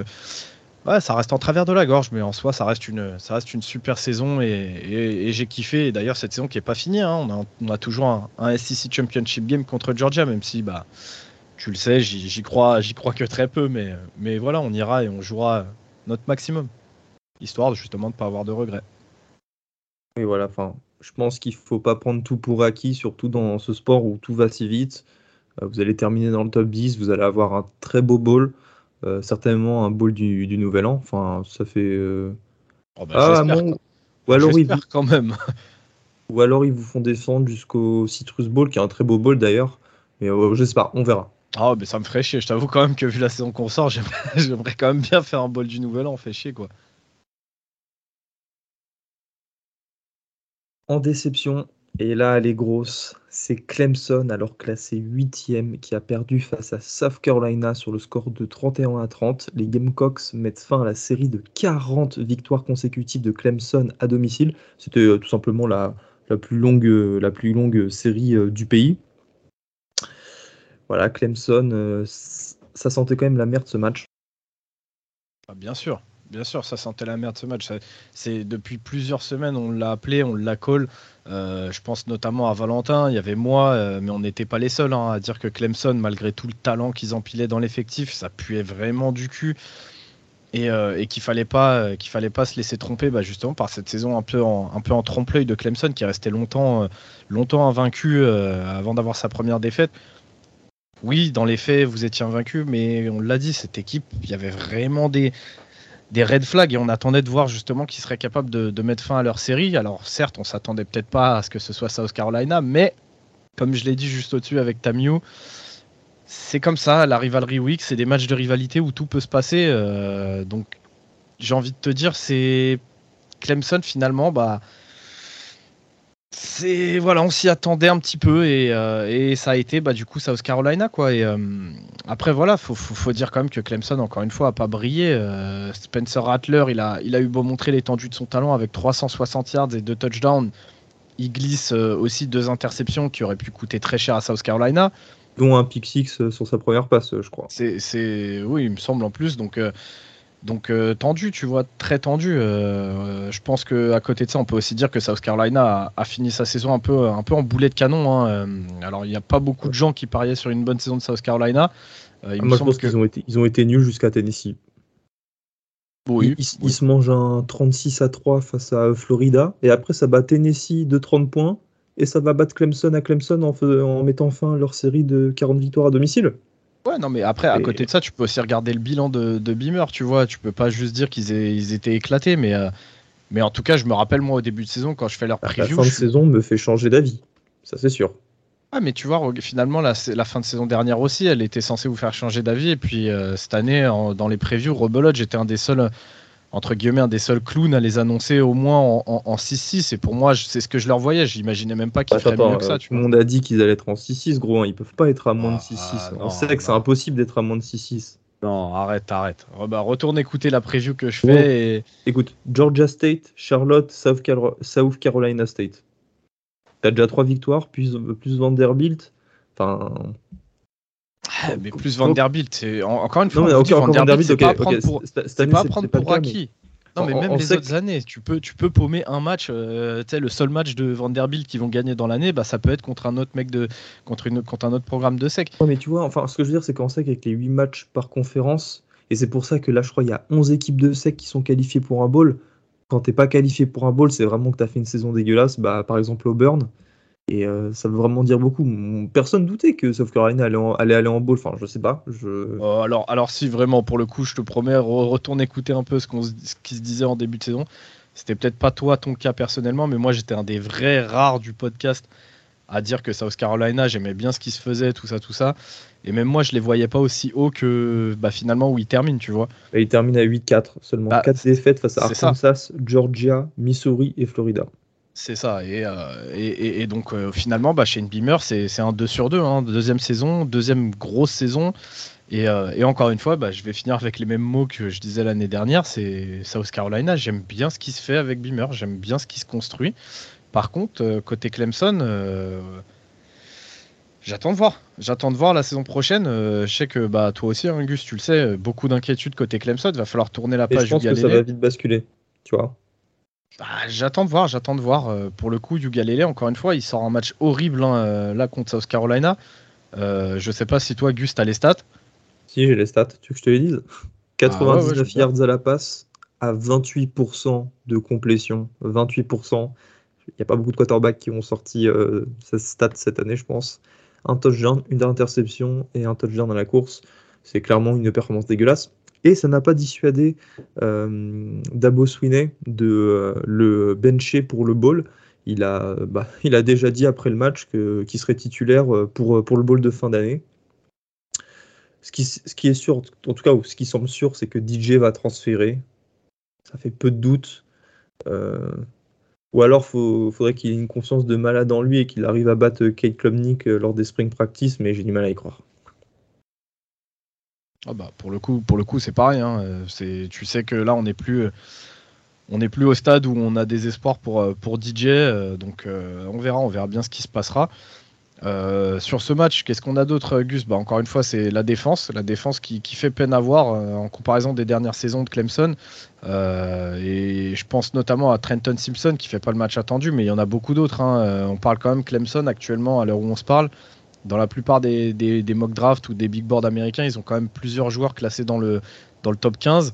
Ouais, ça reste en travers de la gorge, mais en soi, ça reste une, super saison et, j'ai kiffé. d'ailleurs, cette saison qui n'est pas finie, hein, on, a, toujours un, SEC Championship Game contre Georgia, même si, bah, tu le sais, j'y crois, que très peu, mais, voilà, on ira et on jouera notre maximum, histoire justement de ne pas avoir de regrets. Et voilà, enfin, je pense qu'il ne faut pas prendre tout pour acquis, surtout dans ce sport où tout va si vite. Euh, vous allez terminer dans le top 10, vous allez avoir un très beau bowl. Euh, certainement un bowl du, nouvel an. Enfin, ça fait. Euh, oh bah, ah, Ou alors ils quand même. Ou alors ils vous font descendre jusqu'au Citrus Bowl, qui est un très beau bowl d'ailleurs. Mais euh, je sais pas, on verra. Ah, mais ça me ferait chier. Je t'avoue quand même que vu la saison qu'on sort, j'aimerais quand même bien faire un bowl du nouvel an. Fait chier quoi. En déception, et là, elle est grosse. C'est Clemson, alors classé 8 qui a perdu face à South Carolina sur le score de 31 à 30. Les Gamecocks mettent fin à la série de 40 victoires consécutives de Clemson à domicile. C'était euh, tout simplement la, la, plus longue, la plus longue série euh, du pays. Voilà, Clemson, euh, ça sentait quand même la merde ce match. Ah, bien sûr. Bien sûr, ça sentait la merde ce match. C'est depuis plusieurs semaines, on l'a appelé, on l'a call. Euh, je pense notamment à Valentin, il y avait moi, euh, mais on n'était pas les seuls hein, à dire que Clemson, malgré tout le talent qu'ils empilaient dans l'effectif, ça puait vraiment du cul. Et, euh, qu'il fallait pas qu'il fallait pas se laisser tromper bah, justement par cette saison un peu en, trompe-l'œil de Clemson qui restait longtemps longtemps invaincu avant d'avoir sa première défaite. Oui, dans les faits, vous étiez invaincu, mais on l'a dit, cette équipe, il y avait vraiment des, des red flags et on attendait de voir justement qu'ils seraient capables de, mettre fin à leur série. Alors certes, on s'attendait peut-être pas à ce que ce soit South Carolina, mais comme je l'ai dit juste au-dessus avec Tamiu, c'est comme ça, la rivalry week, c'est des matchs de rivalité où tout peut se passer. Euh, donc j'ai envie de te dire, c'est Clemson finalement, bah c'est voilà, on s'y attendait un petit peu et, euh, ça a été bah, du coup South Carolina quoi. Et euh, après voilà, faut, faut, dire quand même que Clemson encore une fois a pas brillé. Euh, Spencer Rattler, il a, il a eu beau montrer l'étendue de son talent avec 360 yards et deux touchdowns. Il glisse aussi deux interceptions qui auraient pu coûter très cher à South Carolina. Dont un pick six sur sa première passe, je crois. C'est, oui, il me semble en plus. Donc donc euh, tendu, tu vois, très tendu. Euh, je pense qu'à côté de ça, on peut aussi dire que South Carolina a, fini sa saison un peu, un peu en boulet de canon. Hein. Euh, alors il n'y a pas beaucoup de gens qui pariaient sur une bonne saison de South Carolina. il Moi je pense qu'ils ont été, ils ont été nuls jusqu'à Tennessee. Oui, ils, se mangent un 36 à 3 face à Florida et après ça bat Tennessee de 30 points et ça va battre Clemson à Clemson en, en mettant fin à leur série de 40 victoires à domicile. Ouais, non, mais après, à côté de ça, tu peux aussi regarder le bilan de, de Beamer, tu vois. Tu peux pas juste dire qu'ils étaient éclatés, mais, euh, mais en tout cas, je me rappelle, moi, au début de saison, quand je fais leur preview. La fin de saison me fait changer d'avis, ça c'est sûr. Ah, mais tu vois, finalement, la, la fin de saison dernière aussi, elle était censée vous faire changer d'avis. Et puis, euh, cette année, dans les previews, Rebelote, j'étais un des seuls entre guillemets, un des seuls clowns à les annoncer au moins en, 6-6. Et pour moi, c'est ce que je leur voyais. J'imaginais même pas qu'ils feraient mieux que ça. Tout le monde a dit qu'ils allaient être en 6-6, gros. Hein. Ils peuvent pas être à moins de 6-6. Ah, On sait que c'est impossible d'être à moins de 6-6. Non, arrête, arrête. Bah, retourne écouter la preview que je fais. Écoute, Georgia State, Charlotte, South, Carolina State. T'as déjà trois victoires, plus, plus Vanderbilt. Enfin, ah, mais plus Vanderbilt, encore une fois, non, mais Vanderbilt, c'est pas prendre pour, pas prendre pour acquis. Non, mais même les autres années, tu peux, tu peux paumer un match, euh, le seul match de Vanderbilt qui vont gagner dans l'année, bah, ça peut être contre un autre mec de, contre, une, contre un autre programme de sec. Non, mais tu vois, enfin, ce que je veux dire, c'est qu'en sec, avec les 8 matchs par conférence, et c'est pour ça que là, je crois, il y a 11 équipes de sec qui sont qualifiées pour un bowl. quand t'es pas qualifié pour un bowl, c'est vraiment que tu as fait une saison dégueulasse. Bah, par exemple, Auburn. Et euh, ça veut vraiment dire beaucoup. Personne doutait que South Carolina allait, allait aller en bowl. Enfin, je sais pas. Je... Euh, alors, alors, si vraiment, pour le coup, je te promets, retourne écouter un peu ce, qu'on, ce qui se disait en début de saison. C'était peut-être pas toi, ton cas personnellement, mais moi, j'étais un des vrais rares du podcast à dire que South Carolina, j'aimais bien ce qui se faisait, tout ça, tout ça. Et même moi, je les voyais pas aussi haut que bah, finalement où ils terminent, tu vois. ils terminent à 8-4, seulement 4 bah, défaites face à Arkansas, Georgia, Missouri et Florida. C'est ça. Et, euh, et, donc, euh, finalement, bah, Shane Beamer, c'est un 2 sur 2. Hein. Deuxième saison, deuxième grosse saison. Et, euh, et encore une fois, bah, je vais finir avec les mêmes mots que je disais l'année dernière. C'est South Carolina. J'aime bien ce qui se fait avec Beamer. J'aime bien ce qui se construit. Par contre, côté Clemson, j'attends de voir. J'attends de voir la saison prochaine. je sais que bah, toi aussi, Angus, hein, tu le sais, beaucoup d'inquiétudes côté Clemson. Il va falloir tourner la page. Et je pense que ça va vite basculer. Tu vois bah, j'attends de voir, j'attends de voir. Euh, pour le coup, Yugalele, encore une fois, il sort un match horrible hein, euh, là contre South Carolina. Euh, je sais pas si toi, Gus, t'as les stats. Si, j'ai les stats. Tu veux que je te les dise? 99 ah yards à la passe à 28% de complétion. 28%. Il n'y a pas beaucoup de quarterbacks qui ont sorti ces stats cette année, je pense. Un touchdown, une interception et un touchdown dans la course. C'est clairement une performance dégueulasse. Et ça n'a pas dissuadé euh, Dabo Swinney de euh, le bencher pour le ball. Il a, bah, il a déjà dit après le match qu'il serait titulaire euh, pour, pour le ball de fin d'année. Ce qui, ce qui, est sûr, en tout cas, ce qui semble sûr, c'est que DJ va transférer. Ça fait peu de doute. ou alors, il faudrait qu'il ait une confiance de malade en lui et qu'il arrive à battre Kate Klubnik lors des spring practice, mais j'ai du mal à y croire. Ah bah, pour le coup, pour le coup, c'est pareil. Hein. C'est, tu sais que là, on n'est plus, on n'est plus au stade où on a des espoirs pour euh, pour DJ. Euh, donc, euh, on verra, on verra bien ce qui se passera. sur ce match, qu'est-ce qu'on a d'autre, Gus? Bah, Encore une fois, c'est la défense. La défense qui, fait peine à voir en comparaison des dernières saisons de Clemson. et je pense notamment à Trenton Simpson qui fait pas le match attendu, mais il y en a beaucoup d'autres. Hein. On parle quand même Clemson actuellement, à l'heure où on se parle dans la plupart des, mock drafts ou des big boards américains, ils ont quand même plusieurs joueurs classés dans le, dans le top 15.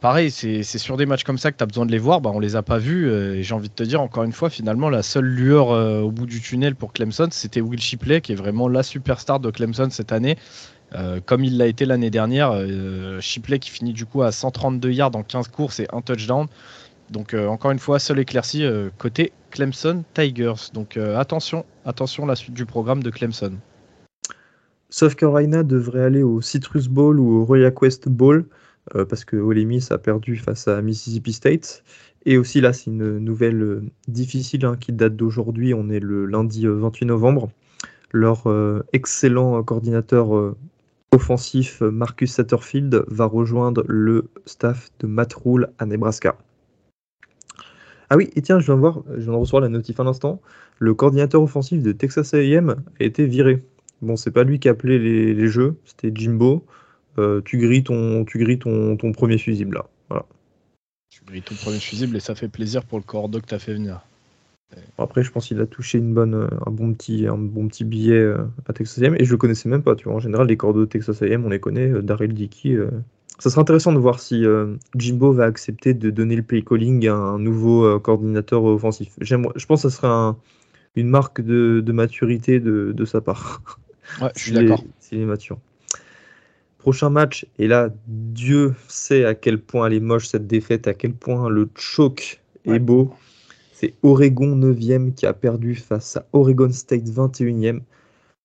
Pareil, c'est sur des matchs comme ça que tu as besoin de les voir. Bah, on les a pas vus. Euh, j'ai envie de te dire, encore une fois, finalement, la seule lueur euh, au bout du tunnel pour Clemson, c'était Will Shipley, qui est vraiment la superstar de Clemson cette année. Euh, comme il l'a été l'année dernière, Shipley qui finit du coup à 132 yards en 15 courses et un touchdown. Donc euh, encore une fois, seul éclairci euh, côté Clemson Tigers. Donc euh, attention, attention la suite du programme de Clemson. South Carolina devrait aller au Citrus Bowl ou au Royal Quest Bowl parce que Ole Miss a perdu face à Mississippi State. Et aussi là, c'est une nouvelle difficile hein, qui date d'aujourd'hui. On est le lundi 28 novembre. Leur excellent coordinateur offensif Marcus Satterfield va rejoindre le staff de Matt Rule à Nebraska. Ah oui, et tiens, je viens de voir, je viens de recevoir la notif un instant. Le coordinateur offensif de Texas A&M a été viré. Bon, c'est pas lui qui a appelé les, jeux, c'était Jimbo. Euh, tu grilles ton, tu grilles ton, ton premier fusible là. Voilà. Tu grilles ton premier fusible et ça fait plaisir pour le cordo que t'as fait venir. après, je pense qu'il a touché une bonne, un bon petit, un bon petit billet euh, à Texas A&M et je le connaissais même pas. Tu vois, en général, les cordos de Texas A&M, on les connaît. Euh, Daryl Dickey, ça sera intéressant de voir si euh, Jimbo va accepter de donner le play calling à un nouveau euh, coordinateur offensif. Je pense que ça sera une marque de, maturité de, sa part. Ouais, je suis d'accord. S'il est mature. Prochain match, et là, Dieu sait à quel point elle est moche cette défaite, à quel point le choke est beau. C'est Oregon 9e qui a perdu face à Oregon State 21e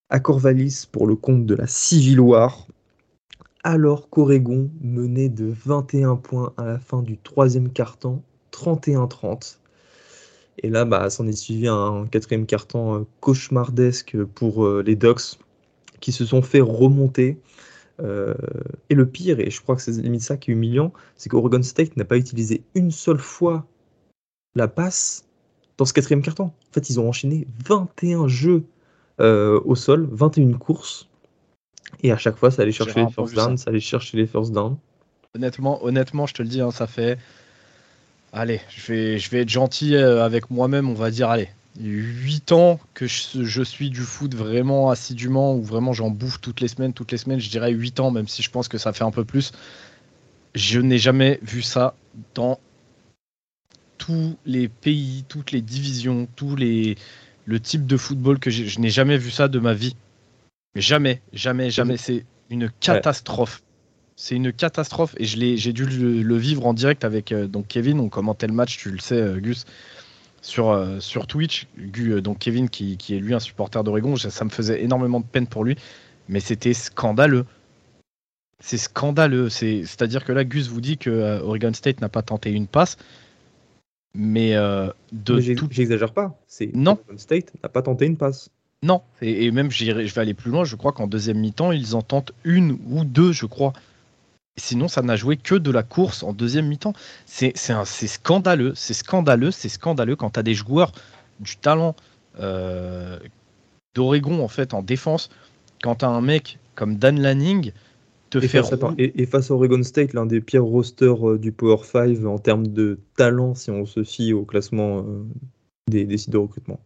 à Corvallis pour le compte de la Civil War alors qu'Oregon menait de 21 points à la fin du troisième quart-temps, 31-30. Et là, bah, s'en est suivi un quatrième quart-temps euh, cauchemardesque pour euh, les Ducks, qui se sont fait remonter. Euh, et le pire, et je crois que c'est limite ça qui est humiliant, c'est qu'Oregon State n'a pas utilisé une seule fois la passe dans ce quatrième quart-temps. En fait, ils ont enchaîné 21 jeux au sol, 21 courses, et à chaque fois, ça allait chercher les first down, ça. allait chercher les first down. Honnêtement, honnêtement, je te le dis, hein, ça fait. Allez, je vais, je vais être gentil euh, avec moi-même, on va dire, allez, 8 ans que je, suis du foot vraiment assidûment, ou vraiment j'en bouffe toutes les semaines, toutes les semaines, je dirais 8 ans, même si je pense que ça fait un peu plus. Je n'ai jamais vu ça dans tous les pays, toutes les divisions, tous les le type de football que je n'ai jamais vu ça de ma vie. Jamais, jamais, jamais. C'est une catastrophe. C'est une catastrophe et j'ai dû le, vivre en direct avec euh, donc Kevin. On commentait le match, tu le sais, euh, Gus, sur, euh, sur Twitch. donc Kevin, qui, qui, est lui un supporter d'Oregon, ça me faisait énormément de peine pour lui, mais c'était scandaleux. C'est scandaleux. C'est-à-dire que là, Gus vous dit que Oregon State n'a pas tenté une passe. Mais de J'exagère pas. Non. Oregon State n'a pas tenté une passe. Non. Et, et même, je vais aller plus loin. Je crois qu'en deuxième mi-temps, ils en tentent une ou deux, je crois. Sinon, ça n'a joué que de la course en deuxième mi-temps. C'est scandaleux, c'est scandaleux, c'est scandaleux quand tu as des joueurs du talent euh, d'Oregon en fait en défense. Quand tu as un mec comme Dan Lanning te et faire. Face, et, face à Oregon State, l'un des pires rosters euh, du Power 5 en termes de talent, si on se fie au classement euh, des, des sites de recrutement.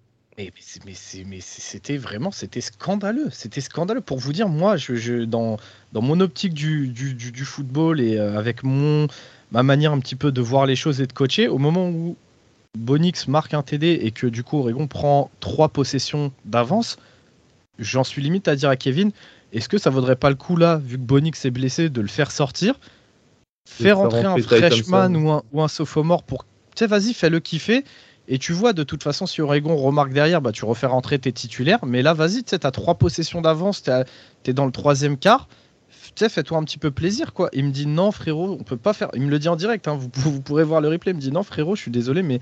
Mais, c'était vraiment c'était scandaleux. C'était scandaleux. Pour vous dire, moi, je, dans, dans mon optique du, du, football et euh, avec mon, ma manière un petit peu de voir les choses et de coacher, au moment où Bonix marque un TD et que du coup Oregon prend trois possessions d'avance, j'en suis limite à dire à Kevin, est-ce que ça vaudrait pas le coup là, vu que Bonix est blessé, de le faire sortir, faire entrer un freshman ou un, ou un sophomore pour, tu sais, vas-y, fais-le kiffer et tu vois, de toute façon, si Oregon remarque derrière, bah, tu refais rentrer tes titulaires. Mais là, vas-y, tu as trois possessions d'avance, tu es dans le troisième quart. Fais-toi un petit peu plaisir, quoi. Il me dit non, frérot, on peut pas faire. Il me le dit en direct, hein, vous, vous, pourrez voir le replay. Il me dit non, frérot, je suis désolé, mais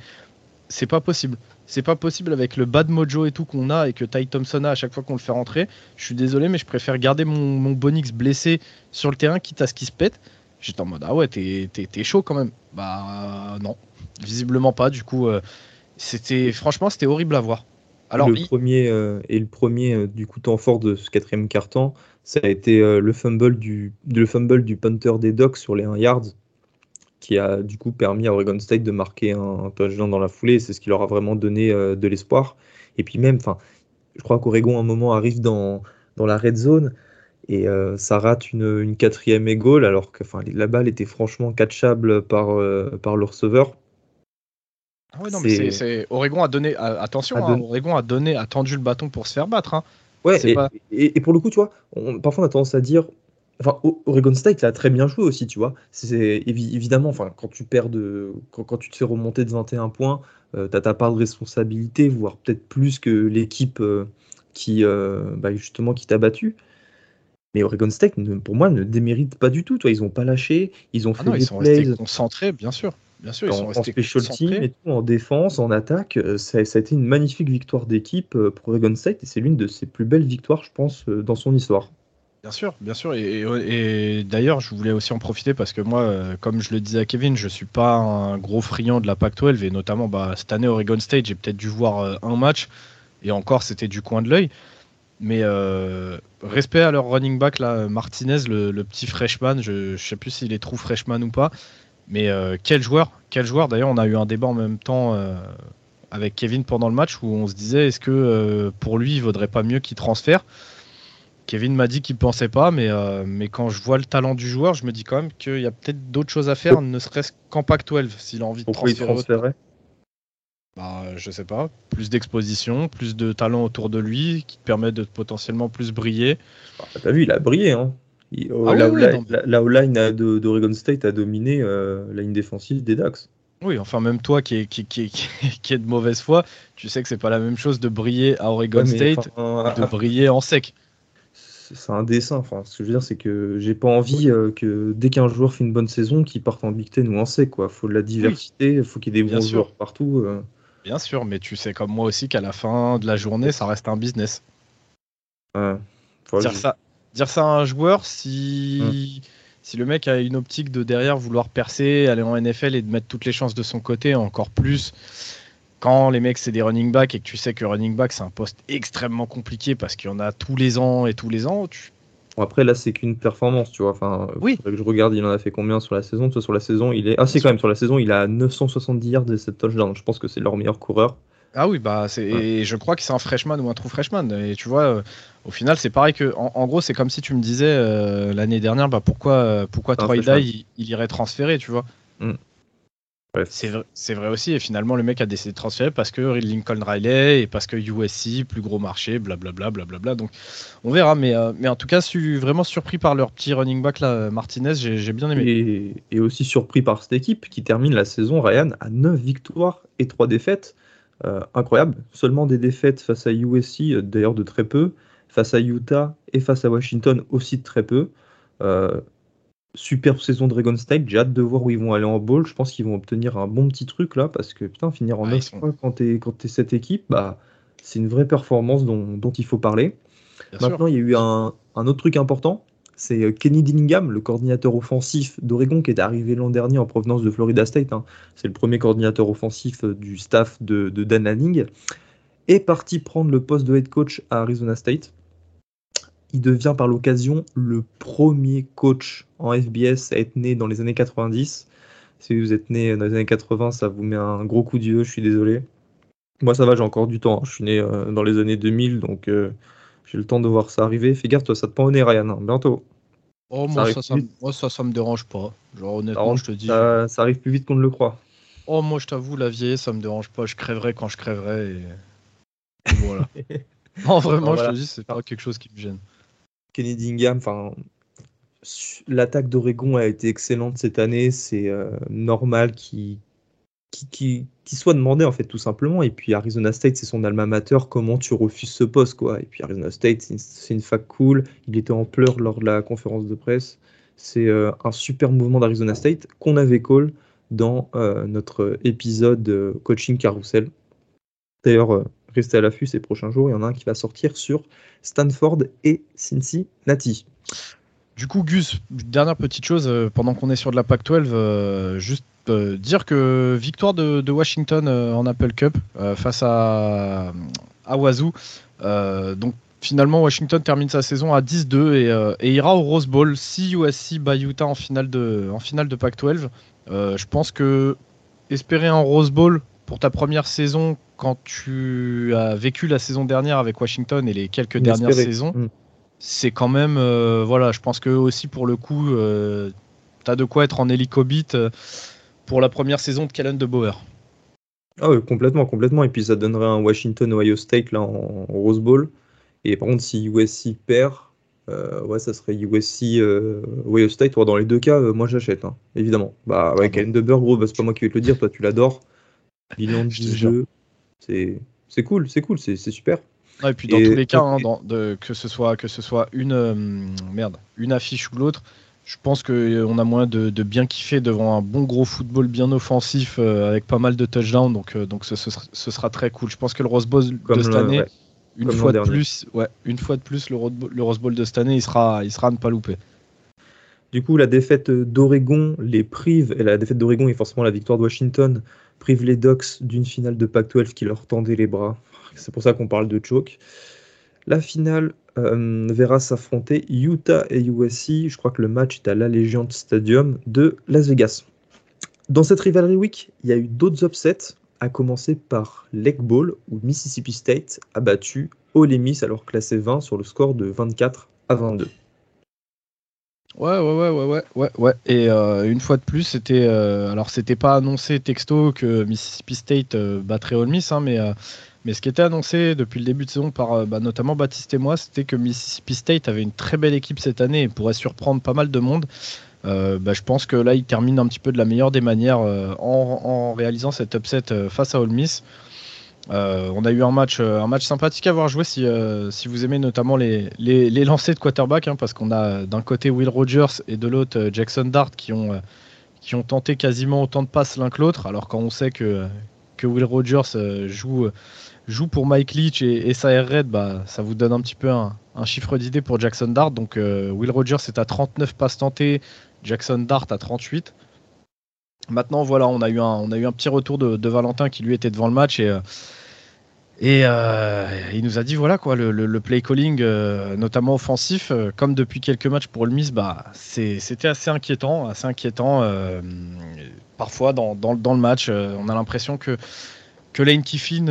c'est pas possible. C'est pas possible avec le bad mojo et tout qu'on a et que Ty Thompson a à chaque fois qu'on le fait rentrer. Je suis désolé, mais je préfère garder mon, mon Bonix blessé sur le terrain, quitte à ce qu'il se pète. J'étais en mode ah ouais, t'es chaud quand même. Bah non, visiblement pas. Du coup, euh, c'était franchement, c'était horrible à voir. Alors, le premier euh, et le premier euh, du coup temps fort de ce quatrième carton, ça a été euh, le fumble du le fumble du punter des Docs sur les 1 yards, qui a du coup permis à Oregon State de marquer un, touchdown dans la foulée. C'est ce qui leur a vraiment donné de l'espoir. Et puis même, enfin, je crois qu'Oregon à un moment arrive dans dans la red zone et ça rate une, une quatrième goal alors que la balle était franchement catchable par, par le receveur. Ah non, mais c'est Oregon a donné attention, hein, Oregon a donné a tendu le bâton pour se faire battre. Hein. Ouais, et, et, pour le coup, tu vois, parfois on a tendance à dire, enfin, Oregon State a très bien joué aussi, tu vois. C'est évidemment, enfin, quand tu perds de, quand, tu te fais remonter de 21 points, euh, tu as ta part de responsabilité, voire peut-être plus que l'équipe euh, qui, euh, bah, justement, qui t'a battu. Mais Oregon State, pour moi, ne démérite pas du tout. Toi, ils ont pas lâché, ils ont ah fait des ils sont restés concentrés, bien sûr. Bien sûr, ils sont en special team et tout, en défense, en attaque. Euh, ça, ça, a été une magnifique victoire d'équipe euh, pour Oregon State et c'est l'une de ses plus belles victoires, je pense, euh, dans son histoire. Bien sûr, bien sûr. Et, d'ailleurs, je voulais aussi en profiter parce que moi, comme je le disais à Kevin, je suis pas un gros friand de la Pac-12 et notamment bah, cette année Oregon State, j'ai peut-être dû voir un match et encore c'était du coin de l'œil. Mais respect à leur running back là, Martinez, le, petit freshman. Je, ne sais plus s'il est true freshman ou pas, mais euh, quel joueur Quel joueur. D'ailleurs, on a eu un débat en même temps euh, avec Kevin pendant le match où on se disait est-ce que euh, pour lui, il vaudrait pas mieux qu'il transfère? Kevin m'a dit qu'il pensait pas, mais, mais quand je vois le talent du joueur, je me dis quand même qu'il y a peut-être d'autres choses à faire, ne serait-ce qu'en Pac-12, s'il a envie de transférer. Il transférer bah, je sais pas, plus d'exposition, plus de talent autour de lui qui te permet de potentiellement plus briller. Bah, T'as vu, il a brillé, hein Oh, ah la, line d'Oregon State a dominé euh, la ligne défensive des Dax. Oui, enfin même toi qui est, qui, qui, qui est de mauvaise foi, tu sais que c'est pas la même chose de briller à Oregon State que de briller en sec. C'est un dessin. Enfin, ce que je veux dire, c'est que j'ai pas envie euh, que dès qu'un joueur fait une bonne saison, qu'il parte en Big Ten ou en sec. Quoi. Faut de la diversité, il faut qu'il y ait des bons joueurs partout. Euh. Bien sûr, mais tu sais comme moi aussi qu'à la fin de la journée, ça reste un business. Ouais. Dire, ça, dire ça à un joueur si. Hmm. Si le mec a une optique de derrière vouloir percer, aller en NFL et de mettre toutes les chances de son côté, encore plus quand les mecs c'est des running back et que tu sais que running back c'est un poste extrêmement compliqué parce qu'il y en a tous les ans et tous les ans. après là c'est qu'une performance, tu vois. Enfin, oui. je regarde, il en a fait combien sur la saison? Sur la saison, il est. Ah, c'est quand même sur la saison, il a 970 yards de cette touchdown. Je pense que c'est leur meilleur coureur. Ah oui, bah c'est. je crois que c'est un freshman ou un true freshman. Et tu vois, euh, au final, c'est pareil que. En, gros, c'est comme si tu me disais euh, l'année dernière, bah pourquoi, euh, pourquoi Troy Dye il, irait transférer, tu vois. Mm. C'est vrai, aussi, et finalement le mec a décidé de transférer parce que Lincoln Riley et parce que USC, plus gros marché, blablabla. Bla Donc on verra, mais, euh, mais en tout cas, je suis vraiment surpris par leur petit running back là, Martinez, j'ai bien aimé. Et, aussi surpris par cette équipe qui termine la saison, Ryan, à 9 victoires et 3 défaites. Euh, incroyable, seulement des défaites face à USC, euh, d'ailleurs de très peu, face à Utah et face à Washington aussi de très peu superbe saison Dragon State. J'ai hâte de voir où ils vont aller en bowl. Je pense qu'ils vont obtenir un bon petit truc là parce que putain, finir en 9 points quand t'es quand es cette équipe, bah c'est une vraie performance dont, dont il faut parler. Maintenant, il y a eu un, un autre truc important. C'est euh, Kenny Dillingham, le coordinateur offensif d'Oregon, qui est arrivé l'an dernier en provenance de Florida State. Hein. C'est le premier coordinateur offensif euh, du staff de, Dan Lanning. Est parti prendre le poste de head coach à Arizona State il devient par l'occasion le premier coach en FBS à être né dans les années 90. Si vous êtes né dans les années 80, ça vous met un gros coup d'yeux, je suis désolé. Moi ça va, j'ai encore du temps. Hein. Je suis né euh, dans les années 2000, donc j'ai le temps de voir ça arriver. Fais gaffe, toi, ça te prend au nez, Ryan, hein. bientôt. Oh, moi ça, ça, moi ça, ça, me dérange pas. Genre, honnêtement, je te dis. Ça, arrive plus vite qu'on ne le croit. Oh, moi, je t'avoue, la vieille, ça me dérange pas. Je crèverai quand je crèverai. Et, voilà. non, vraiment, je te dis, c'est pas quelque chose qui me gêne. Kenny Dingham, enfin, l'attaque d'Oregon a été excellente cette année. C'est euh, normal qu'il qui, soit demandé en fait tout simplement. Et puis Arizona State, c'est son alma mater. Comment tu refuses ce poste quoi? Et puis Arizona State, c'est une, fac cool. Il était en pleurs lors de la conférence de presse. C'est euh, un super mouvement d'Arizona State qu'on avait call dans euh, notre épisode coaching carousel. D'ailleurs, restez à l'affût ces prochains jours. Il y en a un qui va sortir sur Stanford et Cincinnati. Du coup, Gus, dernière petite chose, euh, pendant qu'on est sur de la PAC-12, euh, juste euh, dire que victoire de, Washington en Apple Cup face à, à Wazoo. donc finalement, Washington termine sa saison à 10-2 et, ira au Rose Bowl si USC bat Utah en finale de, en finale de Pac-12. je pense que espérer un Rose Bowl pour ta première saison quand tu as vécu la saison dernière avec Washington et les quelques dernières saisons, mm. c'est quand même, euh, voilà, je pense que aussi pour le coup, euh, tu as de quoi être en hélicobite euh, pour la première saison de Callan de Bauer. Ah oui, complètement, complètement. Et puis ça donnerait un Washington Ohio State là en, Rose Bowl. Et par contre, si USC perd, ouais, ça serait USC Ohio State. dans les deux cas, moi j'achète, hein, évidemment. Bah ouais, ah de Bauer, gros, bah, c'est pas moi qui vais te le dire, toi tu l'adores. Bilan de jeu, c'est cool, c'est cool, c'est super. et puis dans tous les cas, hein, de, que ce soit que ce soit une euh, merde, une affiche ou l'autre, je pense qu'on euh, a moyen de, bien kiffer devant un bon gros football bien offensif euh, avec pas mal de touchdowns. Donc, donc ce, sera, très cool. Je pense que le Rose Bowl de cette année, une fois de plus, ouais, une fois de plus, le, le Rose Bowl de cette année, il sera, il sera à ne pas louper. Du coup, la défaite d'Oregon les prive, et la défaite d'Oregon est forcément la victoire de Washington, prive les Ducks d'une finale de Pac-12 qui leur tendait les bras. C'est pour ça qu'on parle de choke. La finale euh, verra s'affronter Utah et USC. Je crois que le match est à l'Allegiant Stadium de Las Vegas. Dans cette rivalry week, il y a eu d'autres upsets, à commencer par Lake Bowl, où Mississippi State a battu Ole Miss alors classé 20 sur le score de 24 à 22. Ouais, ouais, ouais, ouais, ouais, ouais. Et euh, une fois de plus, c'était. Euh, alors, c'était pas annoncé texto que Mississippi State battrait Ole Miss, hein, mais, mais ce qui était annoncé depuis le début de saison par bah, notamment Baptiste et moi, c'était que Mississippi State avait une très belle équipe cette année et pourrait surprendre pas mal de monde. Bah, je pense que là, il termine un petit peu de la meilleure des manières en, en, réalisant cet upset face à Ole Miss. Euh, on a eu un match, euh, un match sympathique à voir jouer si, euh, si vous aimez notamment les, les, lancers de quarterback, hein, parce qu'on a d'un côté Will Rogers et de l'autre Jackson Dart qui ont, qui ont tenté quasiment autant de passes l'un que l'autre. Alors quand on sait que, que Will Rogers joue, joue pour Mike Leach et, et Red, bah, ça vous donne un petit peu un, chiffre d'idée pour Jackson Dart. Donc Will Rogers est à 39 passes tentées, Jackson Dart à 38. Maintenant, voilà, on a eu un, on a eu un petit retour de, Valentin qui lui était devant le match et, et euh, il nous a dit voilà quoi, le, play calling, euh, notamment offensif, euh, comme depuis quelques matchs pour le Miss, bah, c'était assez inquiétant, assez inquiétant. parfois dans, le match, on a l'impression que que Lane Kiffin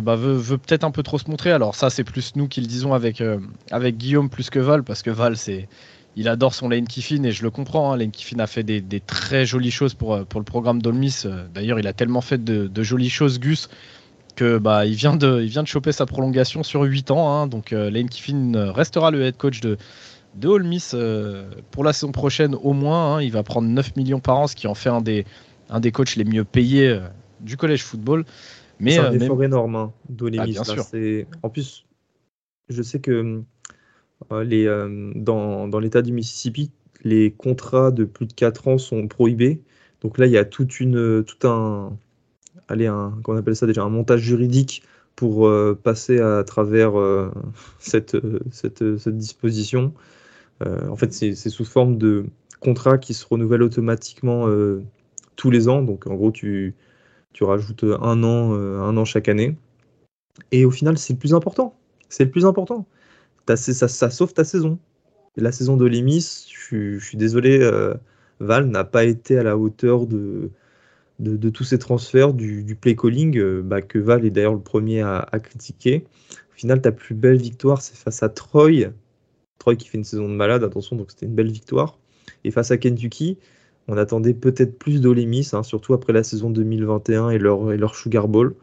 bah, veut, peut-être un peu trop se montrer. Alors ça, c'est plus nous qui le disons avec avec Guillaume plus que Val, parce que Val c'est il adore son Lane Kiffin et je le comprends. Hein. Lane Kiffin a fait des, très jolies choses pour, pour le programme d'Olmis. D'ailleurs, il a tellement fait de, jolies choses, Gus, que bah, il, vient de, choper sa prolongation sur 8 ans. Hein. donc Lane Kiffin restera le head coach de, de pour la saison prochaine au moins. Hein. il va prendre 9 millions par an, ce qui en fait un des, un des coachs les mieux payés du collège football. Mais, c'est un effort énorme hein. Ah, en plus, je sais que euh, les, euh, dans, dans l'État du Mississippi, les contrats de plus de 4 ans sont prohibés. Donc là, il y a toute une, tout un, allez, un, qu'on appelle ça déjà, un montage juridique pour euh, passer à travers cette, cette, cette, disposition. en fait, c'est, sous forme de contrats qui se renouvellent automatiquement tous les ans. Donc en gros, tu, tu rajoutes un an, un an chaque année. Et au final, c'est le plus important. C'est le plus important ça, ça, sauve ta saison. la saison de Limis, je, suis désolé, euh, Val n'a pas été à la hauteur de, de, tous ces transferts, du, play calling, euh, bah, que Val est d'ailleurs le premier à, critiquer. Au final, ta plus belle victoire, c'est face à Troy. Troy qui fait une saison de malade, attention, donc c'était une belle victoire. Et face à Kentucky, on attendait peut-être plus d'Olemis, hein, surtout après la saison 2021 et leur, et leur Sugar Bowl.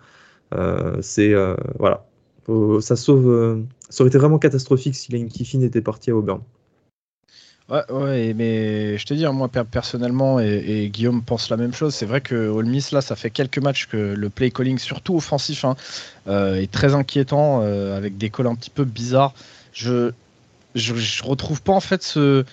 Euh, c'est voilà, ça sauve, ça aurait été vraiment catastrophique si Lane Kiffin était parti à Auburn. Ouais, ouais, mais je te dis, moi personnellement, et, Guillaume pense la même chose. C'est vrai que Ole Miss, là, ça fait quelques matchs que le play calling, surtout offensif, hein, euh, est très inquiétant, euh, avec des calls un petit peu bizarres. Je, je, retrouve pas en fait ce.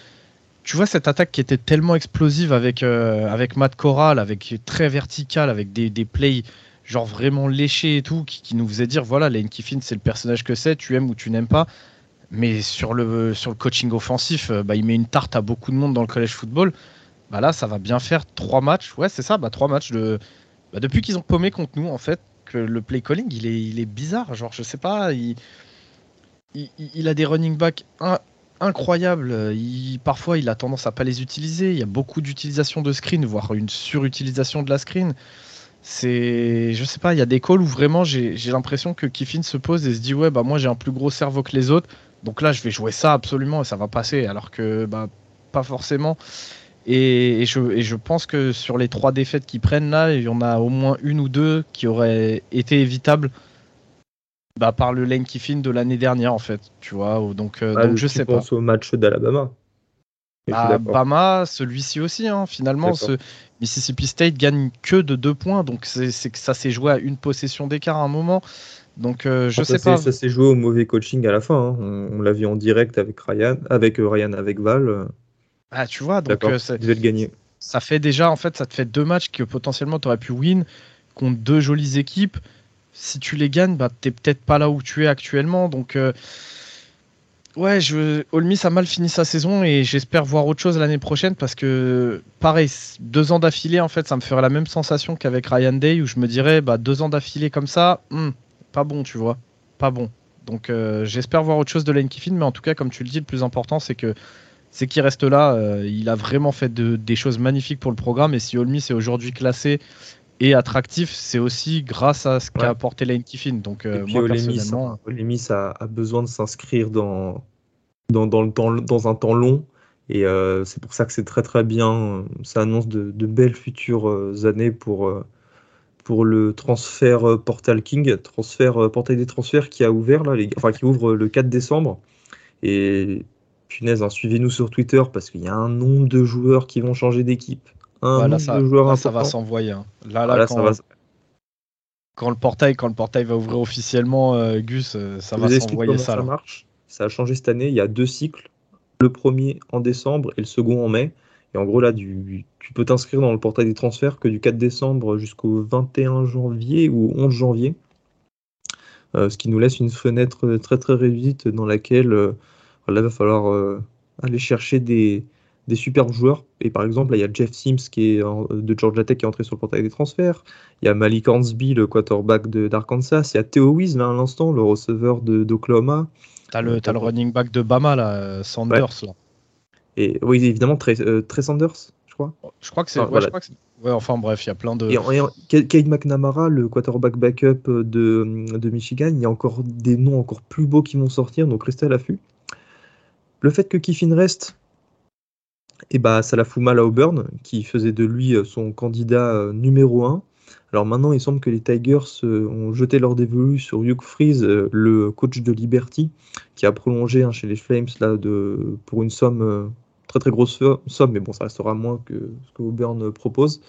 Tu vois, cette attaque qui était tellement explosive avec, euh, avec Matt Corral, avec très vertical, avec des, des plays genre vraiment léché et tout, qui, nous faisait dire voilà, Lane Kiffin, c'est le personnage que c'est, tu aimes ou tu n'aimes pas. Mais sur le, sur le coaching offensif, euh, bah, il met une tarte à beaucoup de monde dans le collège football. Bah là, ça va bien faire trois matchs. Ouais, c'est ça, bah, trois matchs de. Bah, depuis qu'ils ont paumé contre nous, en fait, que le play calling, il est, il est bizarre. Genre, je sais pas, il, il, a des running backs incroyables. Il, parfois, il a tendance à pas les utiliser. Il y a beaucoup d'utilisation de screen, voire une surutilisation de la screen c'est je sais pas il y a des calls où vraiment j'ai l'impression que Kiffin se pose et se dit ouais bah moi j'ai un plus gros cerveau que les autres donc là je vais jouer ça absolument et ça va passer alors que bah pas forcément et, je, et je, pense que sur les trois défaites qu'ils prennent là il y en a au moins une ou deux qui auraient été évitables bah, par le lane Kiffin de l'année dernière en fait tu vois donc, euh, ah, donc je sais pas au match d'Alabama Alabama, celui-ci aussi, hein, finalement, ce Mississippi State gagne que de deux points, donc c'est que ça s'est joué à une possession d'écart à un moment. Donc euh, je sais pas. Ça s'est joué au mauvais coaching à la fin. Hein. On, l'a vu en direct avec Ryan, avec euh, Ryan, avec Val. Ah, tu vois, donc euh, le gagner. Ça fait déjà, en fait, ça te fait deux matchs que potentiellement tu aurais pu win contre deux jolies équipes. Si tu les gagnes, bah, t'es peut-être pas là où tu es actuellement. Donc Ouais, je... Olmis a mal fini sa saison et j'espère voir autre chose l'année prochaine parce que, pareil, deux ans d'affilée, en fait, ça me ferait la même sensation qu'avec Ryan Day où je me dirais, bah, deux ans d'affilée comme ça, hmm, pas bon, tu vois, pas bon. Donc euh, j'espère voir autre chose de Lane Kiffin, mais en tout cas, comme tu le dis, le plus important, c'est que c'est qu'il reste là. Euh, il a vraiment fait des choses magnifiques pour le programme et si Olmis est aujourd'hui classé et attractif, c'est aussi grâce à ce qu'a apporté Lane Kiffin. Donc, euh, moi, personnellement. a, a, besoin de s'inscrire dans, dans, dans, le temps, dans un temps long. Et euh, c'est pour ça que c'est très très bien. Ça annonce de, de belles futures euh, années pour, pour le transfert Portal King, transfert, portail des transferts qui a ouvert, là, les, enfin qui ouvre le 4 décembre. Et punaise, hein, suivez-nous sur Twitter parce qu'il y a un nombre de joueurs qui vont changer d'équipe voilà, ça, va s'envoyer. Hein. Là, là, quand, quand, le portail, quand le portail va ouvrir officiellement, euh, Gus, euh, ça va s'envoyer ça. Ça marche? Ça a changé cette année. Il y a deux cycles. Le premier en décembre et le second en mai. Et en gros, là, du, tu peux t'inscrire dans le portail des transferts que du 4 décembre jusqu'au 21 janvier ou 11 janvier. Euh, ce qui nous laisse une fenêtre très très réduite dans laquelle là, il va falloir aller chercher des, des superbes joueurs. Et par exemple, là, il y a Jeff Sims qui est de Georgia Tech qui est entré sur le portail des transferts. Il y a Malik Hansby, le quarterback d'Arkansas. Il y a Theo Wiz, là, à l'instant, le receveur d'Oklahoma. T'as le, as le running back de Bama, là, Sanders. Là. Et oui, évidemment, Trey, euh, Sanders, je crois. Je crois que c'est. ouais, enfin bref, il y a plein de. Et, Kate McNamara, le quarterback backup de, de Michigan, il y a encore des noms encore plus beaux qui vont sortir, donc restez à l'affût. Le fait que Kiffin reste, et bah ça la fout mal à Auburn, qui faisait de lui son candidat numéro 1. Alors maintenant, il semble que les Tigers ont jeté leur dévolu sur Hugh Freeze, le coach de Liberty, qui a prolongé hein, chez les Flames là, de, pour une somme, très très grosse somme, mais bon, ça restera moins que ce que Auburn propose.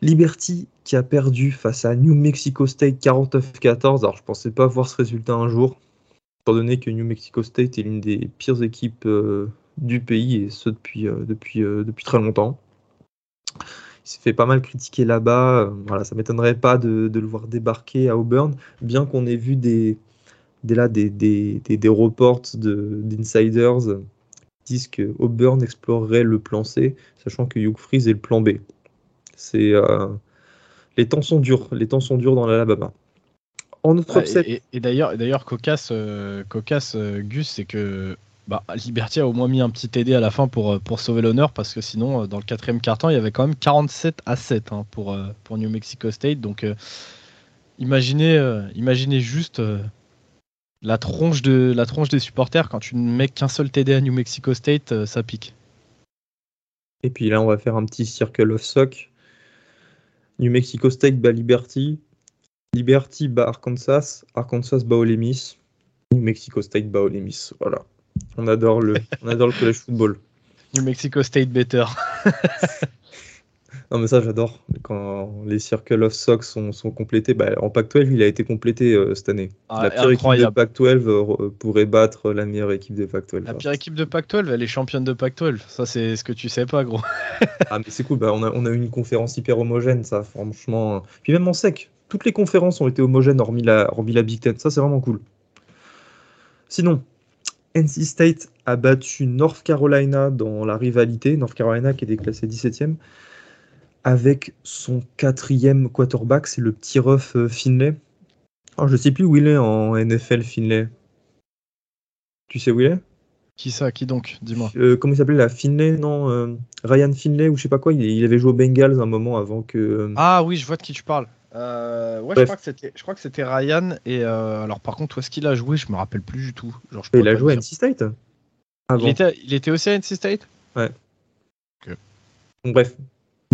Liberty qui a perdu face à New Mexico State 49-14. Alors je pensais pas voir ce résultat un jour, étant donné que New Mexico State est l'une des pires équipes euh, du pays et ce depuis, euh, depuis, euh, depuis très longtemps. Il s'est fait pas mal critiquer là-bas. voilà, ça m'étonnerait pas de, le voir débarquer à Auburn, bien qu'on ait vu des, des, là, des, des, des, reports d'insiders qui disent que Auburn explorerait le plan C, sachant que Hugh Freeze est le plan B. C'est euh, les temps sont durs, les temps sont durs dans l'Alabama. En notre Et, d'ailleurs, d'ailleurs, cocasse, euh, cocasse euh, Gus, c'est que bah, Liberty a au moins mis un petit TD à la fin pour, pour sauver l'honneur parce que sinon, dans le quatrième quart-temps, il y avait quand même 47 à 7 hein, pour, pour New Mexico State. Donc, imaginez, imaginez juste la tronche, de, la tronche des supporters quand tu ne mets qu'un seul TD à New Mexico State, ça pique. Et puis là, on va faire un petit circle of sock. New Mexico State bat Liberty. Liberty bat Arkansas. Arkansas bat Ole Miss. New Mexico State bat Ole Miss. Voilà. On adore le, on adore le college football. New Mexico State better. Non, mais ça, j'adore. Quand les Circle of Sox sont, sont complétés, bah, en Pac-12, il a été complété euh, cette année. Ah, la pire équipe de Pac-12 euh, pourrait battre la meilleure équipe de Pac-12. La pire équipe de Pac-12, elle est championne de Pac-12. Ça, c'est ce que tu sais pas, gros. ah, mais c'est cool. Bah, on, a, on a eu une conférence hyper homogène, ça, franchement. Puis même en sec, toutes les conférences ont été homogènes, hormis la, hormis la Big Ten. Ça, c'est vraiment cool. Sinon, NC State a battu North Carolina dans la rivalité. North Carolina qui était classé 17e avec son quatrième quarterback, c'est le petit ref euh, Finlay. Alors, je sais plus où il est en NFL, Finlay. Tu sais où il est? Qui ça? Qui donc? Dis-moi. Euh, comment il s'appelait la Finlay? Non, euh, Ryan Finlay ou je sais pas quoi. Il, avait joué aux Bengals un moment avant que. Ah oui, je vois de qui tu parles. Ouais, je crois, que c'était, je crois que c'était Ryan. Et alors, par contre, où est-ce qu'il a joué? Je me rappelle plus du tout. Genre, il a joué à NC State Il, était, il était aussi à NC State? Ouais. Donc, bref,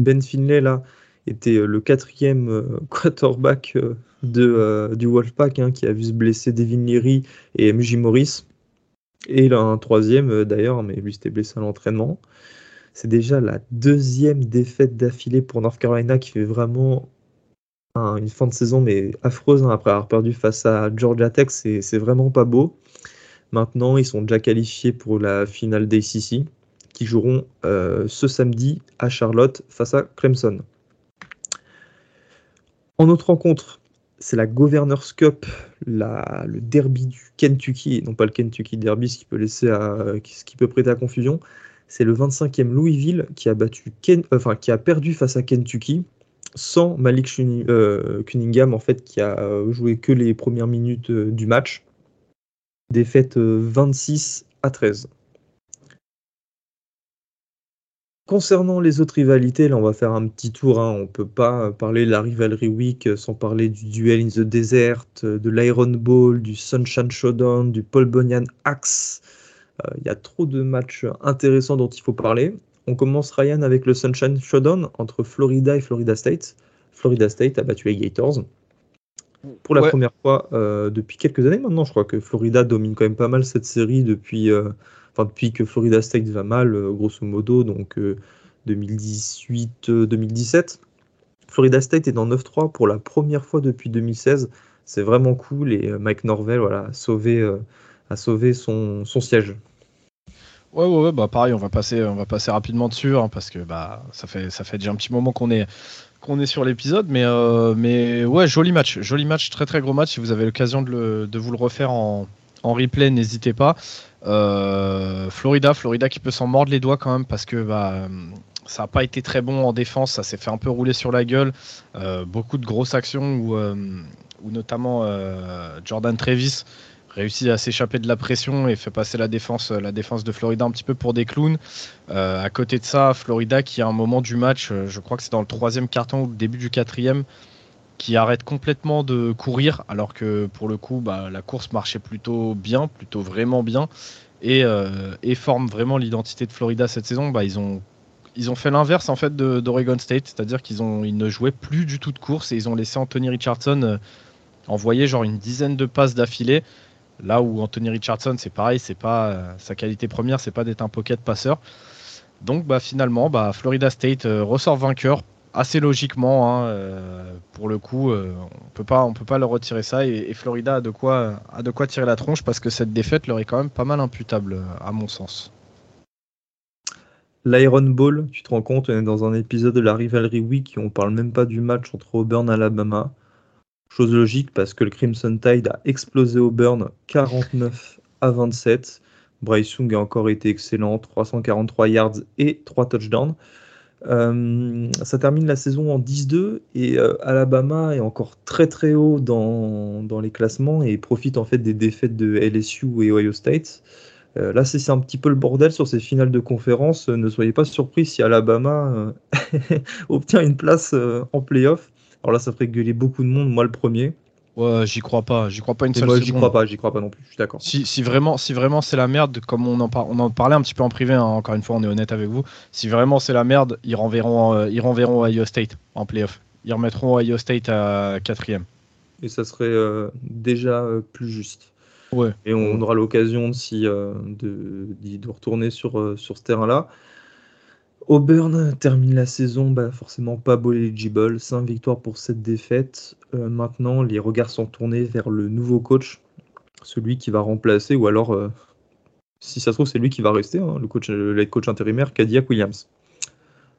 ben Finlay, là, était euh, le quatrième euh, quarterback euh, de, du Wolfpack, hein, qui a vu se blesser Devin Leary et MJ Morris. Et il a un troisième d'ailleurs, mais lui s'était blessé à l'entraînement. C'est déjà la deuxième défaite d'affilée pour North Carolina qui fait vraiment une fin de saison mais affreuse hein, après avoir perdu face à Georgia Tech. C'est vraiment pas beau. Maintenant, ils sont déjà qualifiés pour la finale d'ACC qui joueront euh, ce samedi à Charlotte face à Clemson. En autre rencontre, c'est la Governor's Cup, le derby du Kentucky, non pas le Kentucky Derby, ce qui peut, peut prêter à confusion. C'est le 25e Louisville qui a perdu face à Kentucky sans Malik euh, Cunningham, en fait, qui a joué que les premières minutes euh, du match. Défaite 26 à 13. Concernant les autres rivalités, là on va faire un petit tour. Hein. On ne peut pas parler de la Rivalry Week sans parler du duel in the Desert, de l'Iron Bowl, du Sunshine Showdown, du Paul Bunyan Axe. Euh, il y a trop de matchs intéressants dont il faut parler. On commence Ryan avec le Sunshine Showdown entre Florida et Florida State. Florida State a battu les Gators. Pour la première fois euh, depuis quelques années maintenant, je crois que Florida domine quand même pas mal cette série depuis. Euh, depuis que Florida State va mal, euh, grosso modo, donc 2018-2017. Euh, Florida State est dans 9-3 pour la première fois depuis 2016. C'est vraiment cool et Mike Norvell voilà, a sauvé, a sauvé son, son siège. Ouais, ouais, ouais, bah pareil, on va passer, on va passer rapidement dessus hein, parce que bah ça fait, ça fait déjà un petit moment qu'on est, qu'on est sur l'épisode, mais, mais ouais, joli match, joli match, très très gros match. Si vous avez l'occasion de, de, vous le refaire en, en replay, n'hésitez pas. Euh, Florida, Florida qui peut s'en mordre les doigts quand même parce que bah, ça n'a pas été très bon en défense, ça s'est fait un peu rouler sur la gueule. Euh, beaucoup de grosses actions où, euh, notamment Jordan Travis réussit à s'échapper de la pression et fait passer la défense, la défense de Florida un petit peu pour des clowns. à côté de ça, Florida qui à un moment du match, je crois que c'est dans le troisième carton ou le début du quatrième, qui arrête complètement de courir, alors que pour le coup, bah, la course marchait plutôt bien, plutôt vraiment bien. et, et forment vraiment l'identité de Florida cette saison, bah, ils ont ils ont fait l'inverse en fait d'Oregon State, c'est-à-dire qu'ils ont ils ne jouaient plus du tout de course et ils ont laissé Anthony Richardson envoyer genre une dizaine de passes d'affilée. Là où Anthony Richardson, c'est pareil, c'est pas sa qualité première, c'est pas d'être un pocket passeur. Donc bah, finalement, bah, Florida State ressort vainqueur assez logiquement. Hein, euh, pour le coup, euh, on peut pas, on peut pas leur retirer ça. Et, Florida a de quoi, a de quoi tirer la tronche parce que cette défaite leur est quand même pas mal imputable, à mon sens. L'Iron Bowl, tu te rends compte, on est dans un épisode de la Rivalry Week et on parle même pas du match entre Auburn et Alabama. Chose logique parce que le Crimson Tide a explosé Auburn 49 à 27. Bryce Young a encore été excellent, 343 yards et 3 touchdowns. Euh, ça termine la saison en 10-2 et euh, Alabama est encore très très haut dans, dans, les classements et profite en fait des défaites de LSU et Ohio State. Euh, là, c'est un petit peu le bordel sur ces finales de conférence. Ne soyez pas surpris si Alabama obtient une place en playoff. Alors là, ça ferait gueuler beaucoup de monde, moi le premier. Ouais, j'y crois pas, j'y crois pas une seule moi, J'y crois pas, j'y crois pas non plus. Je suis d'accord. Si, si, vraiment, si vraiment c'est la merde, comme on en, on en parlait un petit peu en privé, hein, encore une fois, on est honnête avec vous. Si vraiment c'est la merde, ils renverront, euh, ils renverront Ohio State en playoff. Ils remettront Ohio State à quatrième. Et ça serait euh, déjà euh, plus juste. Ouais. Et on, aura l'occasion de, de, retourner sur, sur ce terrain-là. Auburn termine la saison bah, forcément pas ball eligible, 5 victoires pour cette défaite. Euh, maintenant, les regards sont tournés vers le nouveau coach, celui qui va remplacer, ou alors, euh, si ça se trouve, c'est lui qui va rester, hein, le coach, coach intérimaire, Cadillac Williams.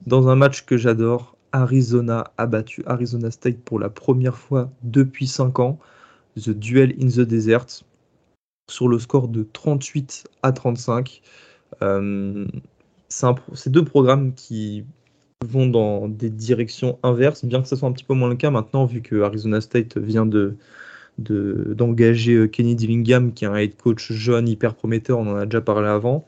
Dans un match que j'adore, Arizona a battu Arizona State pour la première fois depuis 5 ans, The Duel in the Desert, sur le score de 38 à 35 c'est deux programmes qui vont dans des directions inverses, bien que ce soit un petit peu moins le cas maintenant, vu que Arizona State vient de d'engager euh, Kenny Dillingham, qui est un head coach jeune, hyper prometteur, on en a déjà parlé avant.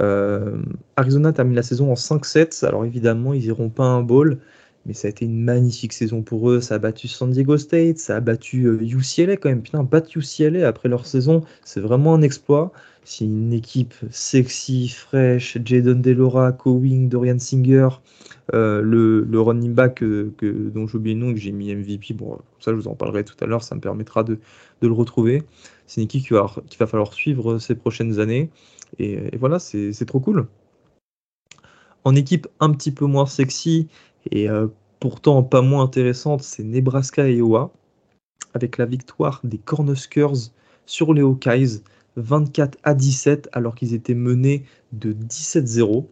Euh, Arizona termine la saison en 5-7, alors évidemment, ils n'iront pas un bowl, mais ça a été une magnifique saison pour eux. Ça a battu San Diego State, ça a battu UCLA euh, quand même. Putain, battre UCLA après leur saison, c'est vraiment un exploit. C'est une équipe sexy, fraîche, Jaden Delora, Cowing, Dorian Singer, euh, le, running back euh, dont j'ai oublié le nom que j'ai mis MVP. Bon, ça, je vous en parlerai tout à l'heure, ça me permettra de, le retrouver. C'est une équipe qui va, va falloir suivre ces prochaines années. Et, voilà, c'est trop cool. En équipe un petit peu moins sexy et euh, pourtant pas moins intéressante, c'est Nebraska et Iowa, avec la victoire des Cornhuskers sur les Hawkeyes 24 à 17 alors qu'ils étaient menés de 17-0.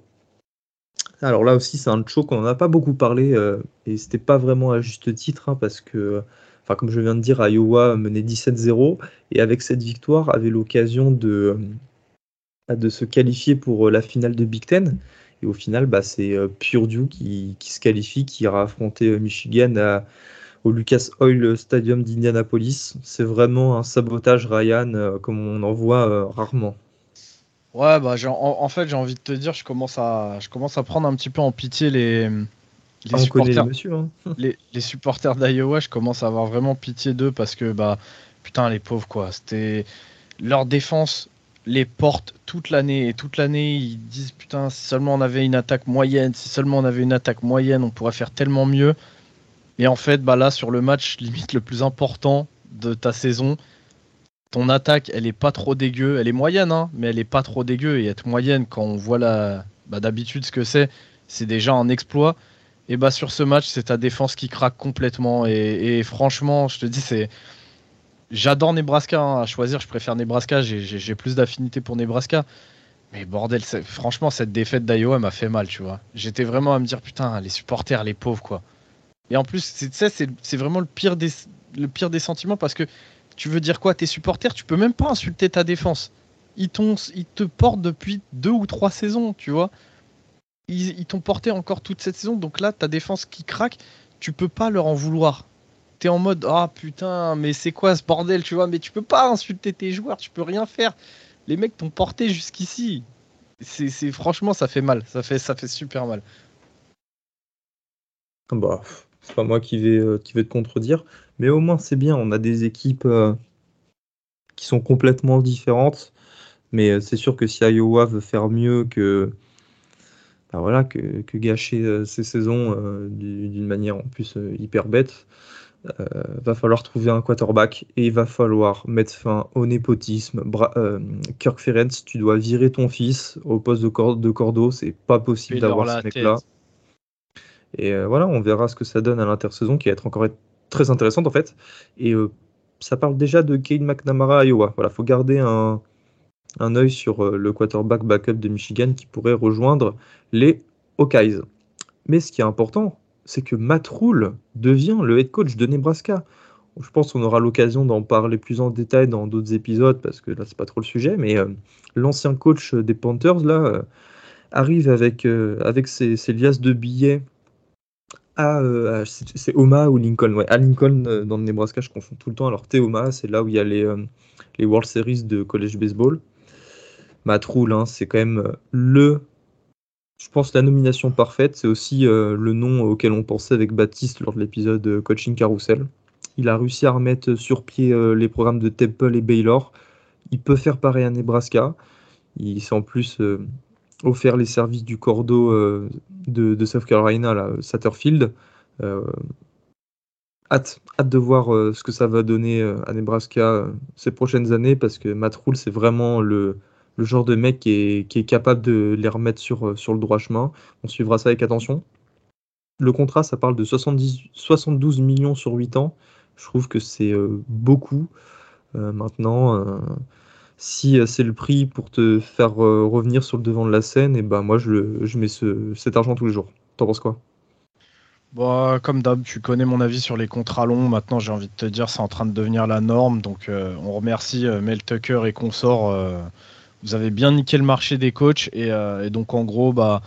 Alors là aussi, c'est un choc, on n'en a pas beaucoup parlé euh, et c'était pas vraiment à juste titre hein, parce que, enfin, comme je viens de dire, Iowa menait 17-0 et avec cette victoire avait l'occasion de, euh, de se qualifier pour euh, la finale de Big Ten. Et au final, bah, c'est Purdue qui, qui, se qualifie, qui ira affronter Michigan à, au Lucas Oil Stadium d'Indianapolis. C'est vraiment un sabotage Ryan euh, comme on en voit euh, rarement. Ouais, bah, en, fait, j'ai envie de te dire, je commence, à, je commence à prendre un petit peu en pitié les, les ah, supporters, hein. les, les, supporters d'Iowa. Je commence à avoir vraiment pitié d'eux parce que, bah, putain, les pauvres, quoi. C'était leur défense les porte toute l'année et toute l'année ils disent putain si seulement on avait une attaque moyenne si seulement on avait une attaque moyenne on pourrait faire tellement mieux et en fait, bah là, sur le match limite le plus important de ta saison, ton attaque, elle est pas trop dégueu. Elle est moyenne, hein, mais elle est pas trop dégueu. Et être moyenne, quand on voit la, bah, d'habitude ce que c'est, c'est déjà un exploit. Et bah sur ce match, c'est ta défense qui craque complètement. Et, franchement, je te dis, c'est. J'adore Nebraska. Hein. À choisir, je préfère Nebraska. J'ai plus d'affinité pour Nebraska. Mais bordel, franchement, cette défaite d'Iowa m'a fait mal, tu vois. J'étais vraiment à me dire, putain, les supporters, les pauvres, quoi. Et en plus, c'est vraiment le pire, des, le pire des sentiments parce que tu veux dire quoi? Tes supporters, tu peux même pas insulter ta défense. Ils, ils te portent depuis deux ou trois saisons, tu vois. Ils, t'ont porté encore toute cette saison. Donc là, ta défense qui craque, tu peux pas leur en vouloir. T'es en mode Ah putain, mais c'est quoi ce bordel, tu vois Mais tu peux pas insulter tes joueurs, tu peux rien faire. Les mecs t'ont porté jusqu'ici. C'est franchement, ça fait mal. Ça fait, ça fait super mal. Bah, c'est pas moi qui vais, euh, qui vais te contredire. Mais au moins, c'est bien. On a des équipes euh, qui sont complètement différentes. Mais c'est sûr que si Iowa veut faire mieux que, bah voilà, que, gâcher ses saisons d'une manière en plus hyper bête, euh, va falloir trouver un quarterback et il va falloir mettre fin au népotisme. Euh, Kirk Ferenc, tu dois virer ton fils au poste de, cor de cordeau, c'est pas possible d'avoir ce mec-là. Et euh, voilà, on verra ce que ça donne à l'intersaison qui va être encore très intéressante en fait. Et ça parle déjà de Kane McNamara à Iowa. Voilà, faut garder un, un œil sur le quarterback backup de Michigan qui pourrait rejoindre les Hawkeyes. Mais ce qui est important, c'est que Matt devient le head coach de Nebraska. Je pense qu'on aura l'occasion d'en parler plus en détail dans d'autres épisodes parce que là c'est pas trop le sujet, mais euh, l'ancien coach des Panthers là euh, arrive avec, euh, avec ses, liasses de billets à, c'est Omaha ou Lincoln, ouais, à Lincoln dans le Nebraska, je confonds tout le temps. Alors Omaha, c'est là où il y a les, les World Series de college baseball. Matt hein, c'est quand même le je pense la nomination parfaite, c'est aussi euh, le nom auquel on pensait avec Baptiste lors de l'épisode euh, Coaching Carousel. Il a réussi à remettre sur pied euh, les programmes de Temple et Baylor. Il peut faire pareil à Nebraska. Il s'est en plus offert les services du cordeau de, South Carolina, Satterfield. hâte, hâte de voir ce que ça va donner à Nebraska ces prochaines années parce que Matt Rule, c'est vraiment le, le genre de mec qui est, capable de les remettre sur, euh, sur le droit chemin. On suivra ça avec attention. Le contrat, ça parle de 72 millions sur 8 ans. Je trouve que c'est euh, beaucoup. Euh, maintenant, si c'est le prix pour te faire revenir sur le devant de la scène, et eh ben moi je, je mets cet argent tous les jours. T'en penses quoi? Bah, comme d'hab, tu connais mon avis sur les contrats longs. Maintenant, j'ai envie de te dire, c'est en train de devenir la norme. Donc, on remercie Mel Tucker et consorts vous avez bien niqué le marché des coachs euh, et, donc en gros, bah,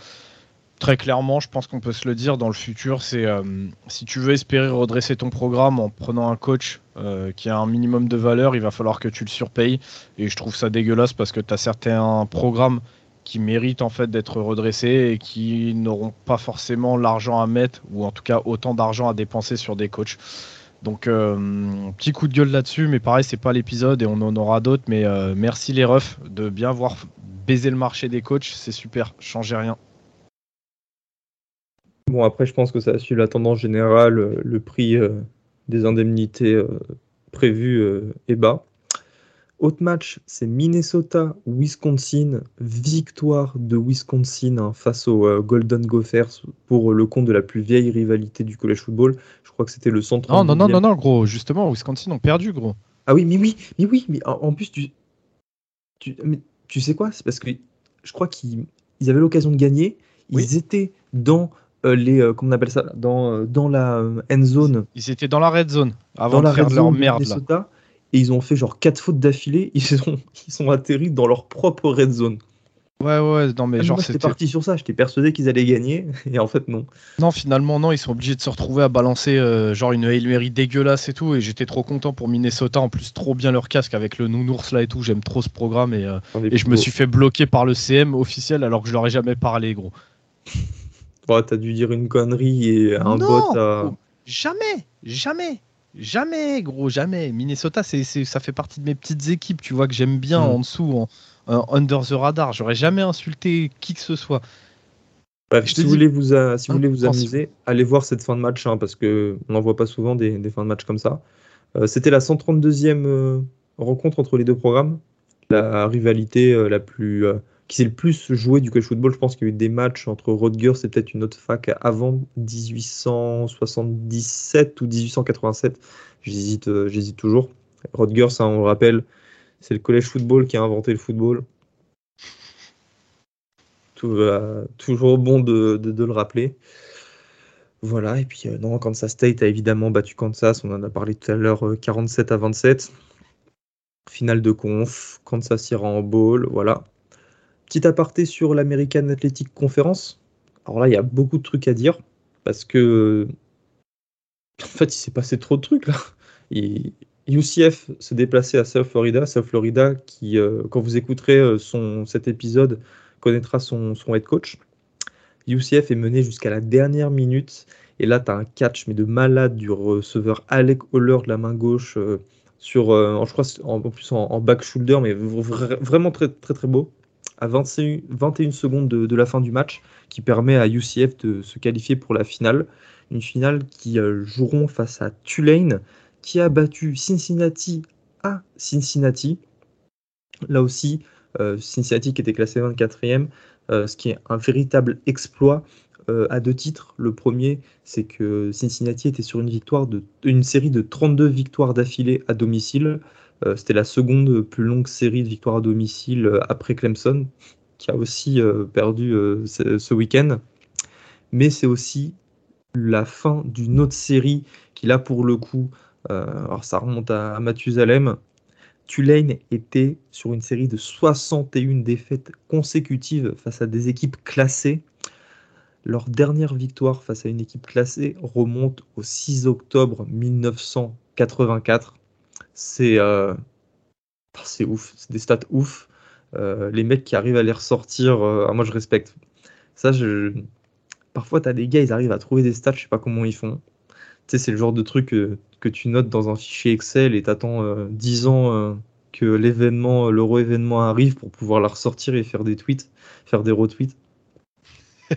très clairement, je pense qu'on peut se le dire dans le futur, c'est euh, si tu veux espérer redresser ton programme en prenant un coach euh, qui a un minimum de valeur, il va falloir que tu le surpayes. Et je trouve ça dégueulasse parce que tu as certains programmes qui méritent en fait d'être redressés et qui n'auront pas forcément l'argent à mettre ou en tout cas autant d'argent à dépenser sur des coachs. Donc, euh, petit coup de gueule là-dessus, mais pareil, c'est pas l'épisode et on en aura d'autres. Mais euh, merci les refs de bien voir baiser le marché des coachs, c'est super, changez rien. Bon, après, je pense que ça suit la tendance générale. Le prix euh, des indemnités prévues est bas. Autre match, c'est Minnesota-Wisconsin. Victoire de Wisconsin hein, face aux euh, Golden Gophers pour le compte de la plus vieille rivalité du college football. Je crois que c'était le centre. Non, non, non, non, non, gros. Justement, Wisconsin ont perdu, gros. Ah oui, mais oui, mais oui, mais en, plus, tu, tu, tu sais quoi? C'est parce que je crois qu'ils avaient l'occasion de gagner. Ils étaient dans euh, les euh, comment on appelle ça? Dans, dans la end zone. Ils étaient dans la red zone avant de faire leur merde là et ils ont fait genre quatre fautes d'affilée, ils sont, ils sont atterris dans leur propre red zone. Ouais, ouais, non, mais ah, genre. c'était parti sur ça, j'étais persuadé qu'ils allaient gagner, et en fait, non. Non, finalement, non, ils sont obligés de se retrouver à balancer euh, genre une Hail Mary dégueulasse et tout, et j'étais trop content pour Minnesota, en plus, trop bien leur casque avec le nounours là et tout, j'aime trop ce programme, et, euh, et je me suis fait bloquer par le CM officiel alors que je leur ai jamais parlé, gros. ouais, t'as dû dire une connerie et un bot à. Jamais, jamais. Jamais, gros, jamais. Minnesota, c'est, ça fait partie de mes petites équipes, tu vois, que j'aime bien mm. en dessous, en, under the radar. J'aurais jamais insulté qui que ce soit. Bref, si, vous voulez vous, si vous voulez vous amuser, allez voir cette fin de match, hein, parce qu'on n'en voit pas souvent des, des, fins de match comme ça. Euh, c'était la 132e euh, rencontre entre les deux programmes. La rivalité euh, la plus qui s'est le plus joué du college football. Je pense qu'il y a eu des matchs entre Rutgers et peut-être une autre fac avant 1877 ou 1887. J'hésite, euh, j'hésite toujours. Rutgers, hein, on le rappelle, c'est le collège football qui a inventé le football. Toujours bon de, le rappeler. Voilà, et puis euh, non, Kansas State a évidemment battu Kansas, on en a parlé tout à l'heure, 47 euh, à 27. Finale de conf, Kansas ira en bowl, voilà. Petit aparté sur l'American Athletic Conference. Alors là, il y a beaucoup de trucs à dire parce que en fait, il s'est passé trop de trucs là. UCF se déplaçait à South Florida, South Florida qui, euh, quand vous écouterez euh, son, cet épisode, connaîtra son, son head coach. UCF est mené jusqu'à la dernière minute et là, tu as un catch mais de malade du receveur Alec Holler de la main gauche. Euh, sur, je crois, en, plus en, back shoulder, mais vraiment très, très, très beau, à 21, 21 secondes de, la fin du match, qui permet à UCF de se qualifier pour la finale. Une finale qui joueront face à Tulane, qui a battu Cincinnati à Cincinnati. Là aussi, Cincinnati qui était classé 24e, ce qui est un véritable exploit euh, à deux titres. Le premier, c'est que Cincinnati était sur une une série de 32 victoires d'affilée à domicile. Euh, c'était la seconde plus longue série de victoires à domicile euh, après Clemson, qui a aussi perdu ce, week-end. Mais c'est aussi la fin d'une autre série qui, là, pour le coup, alors ça remonte à, à Mathusalem. Tulane était sur une série de 61 défaites consécutives face à des équipes classées. Leur dernière victoire face à une équipe classée remonte au 6 octobre 1984. C'est euh, c'est ouf, c'est des stats ouf. Euh, les mecs qui arrivent à les ressortir, euh, ah, moi je respecte. Ça, je... Parfois, tu as des gars, ils arrivent à trouver des stats, je sais pas comment ils font. Tu sais, c'est le genre de truc que tu notes dans un fichier Excel et t'attends 10 ans que l'événement, l'euro-événement arrive pour pouvoir la ressortir et faire des tweets, faire des retweets.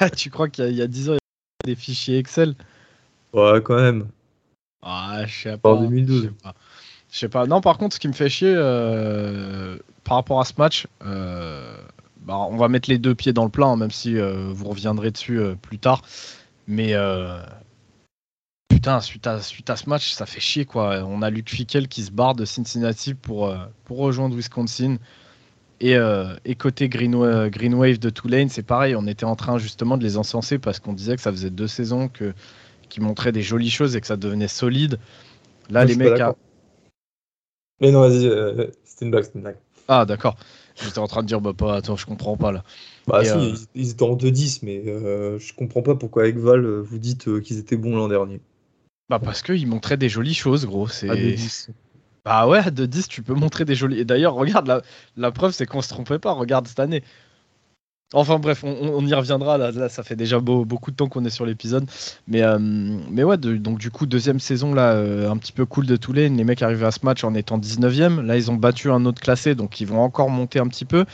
Ah, tu crois qu'il y, a 10 ans, il y avait des fichiers Excel? Ouais, quand même. Ah, je sais pas. En 2012. Je sais pas. Non, par contre, ce qui me fait chier euh, par rapport à ce match, euh, bah, on va mettre les deux pieds dans le plat, hein, même si euh, vous reviendrez dessus plus tard. Mais putain, suite à, suite à ce match, ça fait chier quoi. On a Luke Fickel qui se barre de Cincinnati pour, pour rejoindre Wisconsin. Euh, et, côté Green, Wave de Tulane, c'est pareil, on était en train justement de les encenser parce qu'on disait que ça faisait deux saisons que, qui montraient des jolies choses et que ça devenait solide. Là, les mecs. Mais non, vas-y, euh, c'était une blague, une blague. Ah, d'accord. J'étais en train de dire, bah, pas, attends, je comprends pas là. Bah, si, euh, ils, étaient en 2-10, mais je comprends pas pourquoi avec Val, vous dites qu'ils étaient bons l'an dernier. Bah, parce qu'ils montraient des jolies choses, gros. C'est. Bah ouais, de 10, tu peux montrer des jolis. Et d'ailleurs, regarde, la, la preuve, c'est qu'on se trompait pas. Regarde cette année. Enfin bref, on, y reviendra. Là, ça fait déjà beaucoup de temps qu'on est sur l'épisode. Mais, euh, mais ouais, donc du coup, deuxième saison, là, euh, un petit peu cool de Toulon. Les mecs arrivaient à ce match en étant 19e. Là, ils ont battu un autre classé, donc ils vont encore monter un petit peu.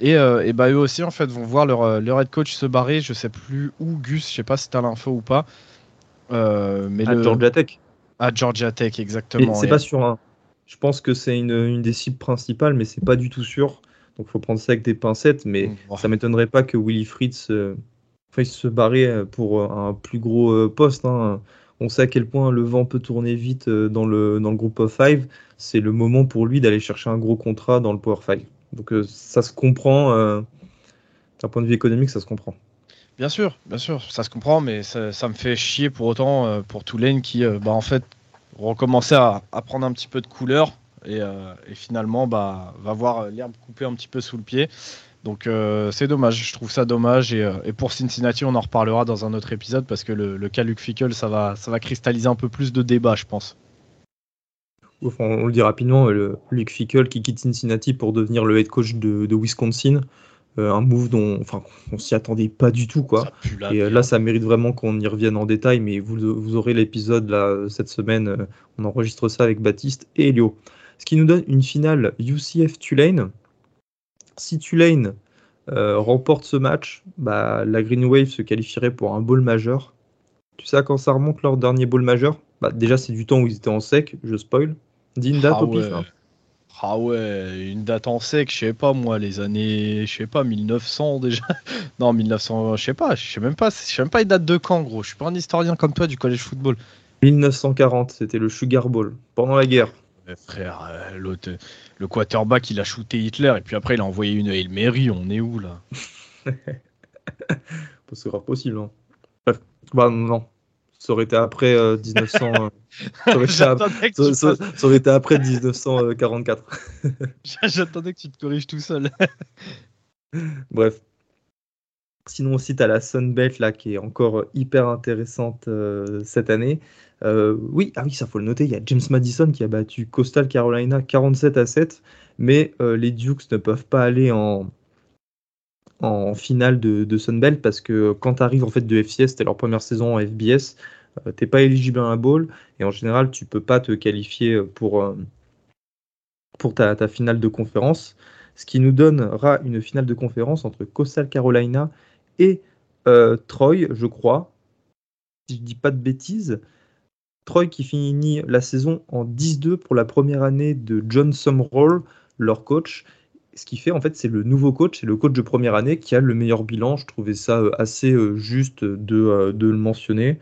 Et, euh, et bah, eux aussi, en fait, vont voir leur, leur head coach se barrer. Je sais plus où, Gus, je sais pas si t'as l'info ou pas. mais à Georgia Tech. À Georgia Tech, exactement. C'est pas sur un je pense que c'est une, des cibles principales, mais c'est pas du tout sûr. Donc, il faut prendre ça avec des pincettes. Mais ça ça m'étonnerait pas que Willy Fritz euh, fasse se barrer euh, pour un plus gros euh, poste. Hein. On sait à quel point le vent peut tourner vite dans le, dans le groupe of five. C'est le moment pour lui d'aller chercher un gros contrat dans le Power Five. Donc, ça se comprend. D'un point de vue économique, ça se comprend. Bien sûr, bien sûr, ça se comprend, mais ça, me fait chier pour autant pour Tulane qui, bah, en fait, recommencer à, à, prendre un petit peu de couleur et, euh, finalement bah, va voir l'herbe couper un petit peu sous le pied. Donc euh, c'est dommage, je trouve ça dommage. Euh, et, pour Cincinnati, on en reparlera dans un autre épisode parce que le, le cas Luke Fickle, ça va, ça va cristalliser un peu plus de débat, je pense. on le dit rapidement, le Luke Fickle qui quitte Cincinnati pour devenir le head coach de, de Wisconsin. Euh, un move dont enfin on s'y attendait pas du tout quoi. et là ça mérite vraiment qu'on y revienne en détail mais vous, vous aurez l'épisode cette semaine on enregistre ça avec Baptiste et Elio. Ce qui nous donne une finale UCF Tulane. Si Tulane remporte ce match, bah, la Green Wave se qualifierait pour un bowl majeur. Tu sais à quand ça remonte leur dernier bowl majeur? Bah, Déjà c'est du temps où ils étaient en sec, je spoil. Dis une date ah au pif. Hein. Ah ouais, une date en sec, je sais pas moi, les années, je sais pas, 1900 déjà. non, 1900, je sais pas, je sais même pas, je sais même pas les dates de quand, gros. Je suis pas un historien comme toi du collège football. 1940, c'était le Sugar Bowl, pendant la guerre. Frère, euh, l'autre, le quarterback, il a shooté Hitler et puis après il a envoyé une Hail Mary, on est où là? C'est grave possible. Hein. Bref, bah non, ça aurait été après 1900. Euh, euh, ça, aurait été, après 1944. J'attendais que tu te corriges tout seul. Bref. Sinon aussi, tu as la Sunbelt là, qui est encore hyper intéressante euh, cette année. Oui, ah ça faut le noter, il y a James Madison qui a battu Coastal Carolina 47 à 7, mais les Dukes ne peuvent pas aller en, finale de, Sunbelt parce que quand tu arrives en fait de FCS, c'était leur première saison en FBS, tu n'es pas éligible à un bowl et en général, tu peux pas te qualifier pour, ta, finale de conférence. Ce qui nous donnera une finale de conférence entre Coastal Carolina et Troy, je crois. Si je dis pas de bêtises. Troy qui finit la saison en 10-2 pour la première année de John Sumroll, leur coach. Ce qui fait, en fait, c'est le nouveau coach, c'est le coach de première année qui a le meilleur bilan. Je trouvais ça euh, assez euh, juste de, euh, de le mentionner.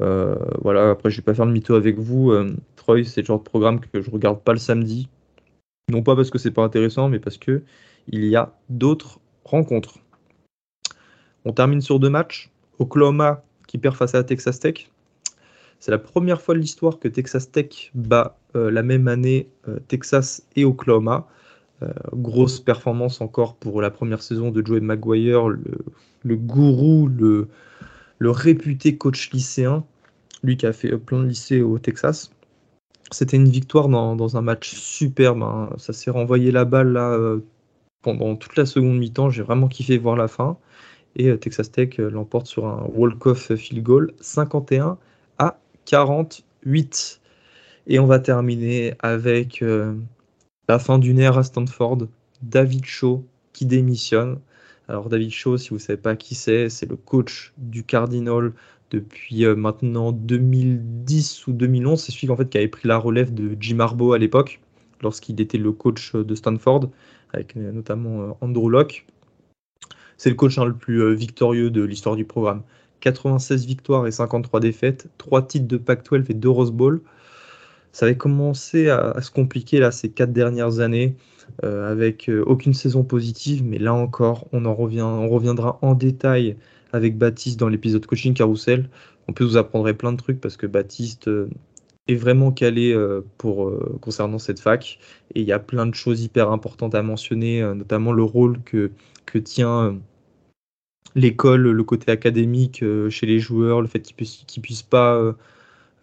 voilà, après, je vais pas faire le mytho avec vous. Troy, c'est le genre de programme que je regarde pas le samedi. Non pas parce que c'est pas intéressant, mais parce que il y a d'autres rencontres. On termine sur deux matchs. Oklahoma qui perd face à Texas Tech. C'est la première fois de l'histoire que Texas Tech bat euh, la même année euh, Texas et Oklahoma. Euh, grosse performance encore pour la première saison de Joey Maguire, le, gourou, le, réputé coach lycéen, lui qui a fait plein de lycées au Texas. C'était une victoire dans, un match superbe. Hein. Ça s'est renvoyé la balle là, pendant toute la seconde mi-temps. J'ai vraiment kiffé voir la fin. Et Texas Tech l'emporte sur un walk-off field goal 51 à 48. Et on va terminer avec euh, la fin d'une ère à Stanford, David Shaw qui démissionne. Alors David Shaw, si vous ne savez pas qui c'est, c'est le coach du Cardinal depuis euh, maintenant 2010 ou 2011. C'est celui en fait, qui avait pris la relève de Jim Harbaugh à l'époque, lorsqu'il était le coach de Stanford, avec euh, notamment Andrew Locke. C'est le coach hein, le plus victorieux de l'histoire du programme. 96 victoires et 53 défaites, 3 titres de Pac-12 et 2 Rose Bowl. Ça avait commencé à, se compliquer là, ces 4 dernières années euh, avec euh, aucune saison positive, mais là encore, on, en revient, on reviendra en détail avec Baptiste dans l'épisode Coaching Carousel. On peut vous apprendre plein de trucs parce que Baptiste euh, est vraiment calé pour, concernant cette fac et il y a plein de choses hyper importantes à mentionner, notamment le rôle que, que tient l'école, le côté académique euh, chez les joueurs, le fait qu'ils puissent, puissent pas euh,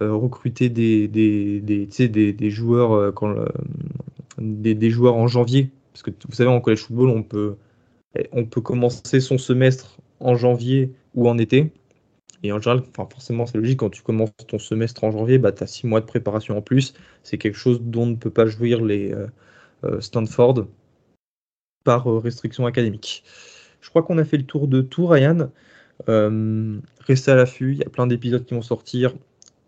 euh, recruter des, des, des, des joueurs quand, des, joueurs en janvier. Parce que vous savez, en college football, on peut, on peut commencer son semestre en janvier ou en été. Et en général, enfin forcément, c'est logique, quand tu commences ton semestre en janvier, bah, tu as six mois de préparation en plus. C'est quelque chose dont ne peut pas jouir les Stanford par restriction académique. Je crois qu'on a fait le tour de tout, Ryan. Euh, restez à l'affût, il y a plein d'épisodes qui vont sortir.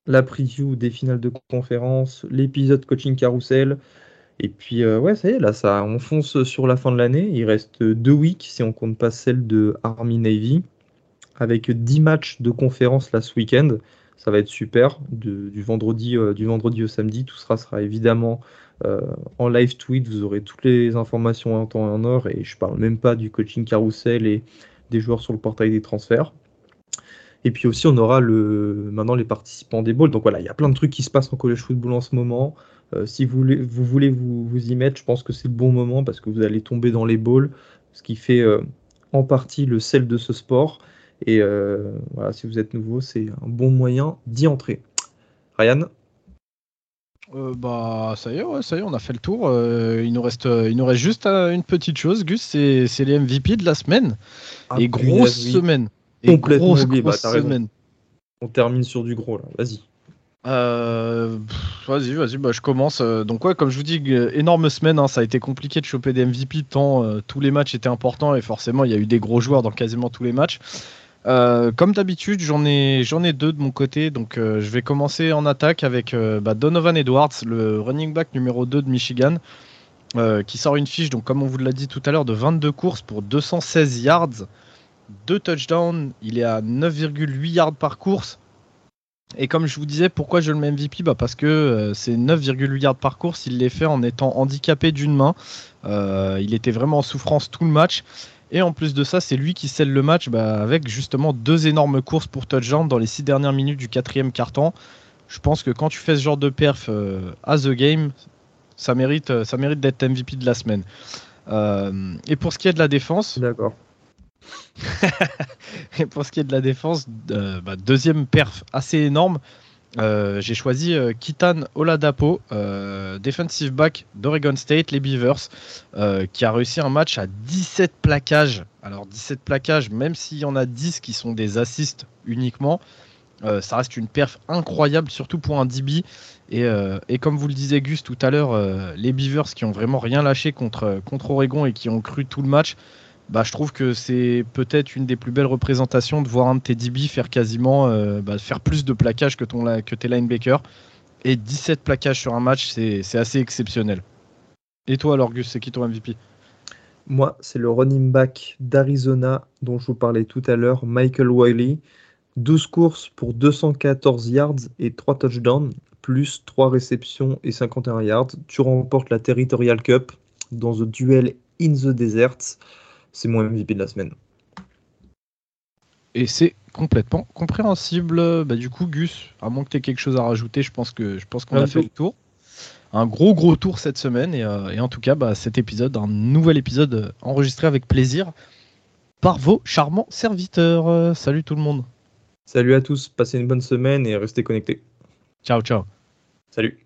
La preview des finales de conférence, l'épisode coaching carousel. Et puis, euh, ouais, ça y est, là, ça, on fonce sur la fin de l'année. Il reste deux weeks si on compte pas celle de Army Navy, avec 10 matchs de conférence là ce week-end. Ça va être super. du, vendredi, euh, du vendredi au samedi, tout sera, sera évidemment euh, en live tweet, vous aurez toutes les informations en temps et en heure. Et je parle même pas du coaching carousel et des joueurs sur le portail des transferts. Et puis aussi, on aura le, maintenant les participants des balls. Donc voilà, il y a plein de trucs qui se passent en college football en ce moment. Euh, si vous voulez, vous, voulez vous, y mettre, je pense que c'est le bon moment parce que vous allez tomber dans les balls, ce qui fait en partie le sel de ce sport. Et voilà, si vous êtes nouveau, c'est un bon moyen d'y entrer. Ryan? Euh, bah ça y est, ça y est, on a fait le tour. Euh, il nous reste, euh, il nous reste juste une petite chose, Gus, c'est, les MVP de la semaine. Ah, et grosse semaine. Et grosse, bah, semaine. On termine sur du gros là. Vas-y. vas-y, vas-y, bah, je commence. Donc ouais, comme je vous dis, énorme semaine. Hein, ça a été compliqué de choper des MVP tant tous les matchs étaient importants et forcément il y a eu des gros joueurs dans quasiment tous les matchs. Euh, comme d'habitude, j'en ai, deux de mon côté. Donc, euh, je vais commencer en attaque avec euh, bah, Donovan Edwards, le running back numéro 2 de Michigan, qui sort une fiche, donc, comme on vous l'a dit tout à l'heure, de 22 courses pour 216 yards, 2 touchdowns. Il est à 9,8 yards par course. Et comme je vous disais, pourquoi je le mets MVP bah Parce que c'est 9,8 yards par course. Il les fait en étant handicapé d'une main. il était vraiment en souffrance tout le match. Et en plus de ça, c'est lui qui scelle le match bah, avec justement deux énormes courses pour touchdown dans les six dernières minutes du quatrième quart-temps. Je pense que quand tu fais ce genre de perf euh, à The Game, ça mérite, euh, ça mérite d'être MVP de la semaine. Euh, et pour ce qui est de la défense. D'accord. et pour ce qui est de la défense, bah, deuxième perf assez énorme. Euh, j'ai choisi euh, Kitan Oladapo, euh, defensive back d'Oregon State, les Beavers, qui a réussi un match à 17 plaquages. Alors 17 plaquages, même s'il y en a 10 qui sont des assists uniquement, Euh, ça reste une perf incroyable, surtout pour un DB. Et, euh, comme vous le disait Gus tout à l'heure, euh, les Beavers qui ont vraiment rien lâché contre, contre Oregon et qui ont cru tout le match, bah, je trouve que c'est peut-être une des plus belles représentations de voir un de tes DB faire quasiment bah, faire plus de plaquages que, tes linebackers. Et 17 plaquages sur un match, c'est assez exceptionnel. Et toi alors Gus, c'est qui ton MVP Moi, c'est le running back d'Arizona dont je vous parlais tout à l'heure, Michael Wiley. 12 courses pour 214 yards et 3 touchdowns, plus 3 réceptions et 51 yards. Tu remportes la Territorial Cup dans The Duel in the Desert. C'est mon MVP de la semaine. Et c'est complètement compréhensible. Bah, du coup, Gus, à moins que tu aies quelque chose à rajouter, je pense que je pense qu'on a fait le tour. Un gros gros tour cette semaine et, euh, en tout cas, bah, cet épisode, un nouvel épisode enregistré avec plaisir par vos charmants serviteurs. Euh, salut tout le monde. Salut à tous, passez une bonne semaine et restez connectés. Ciao, ciao. Salut.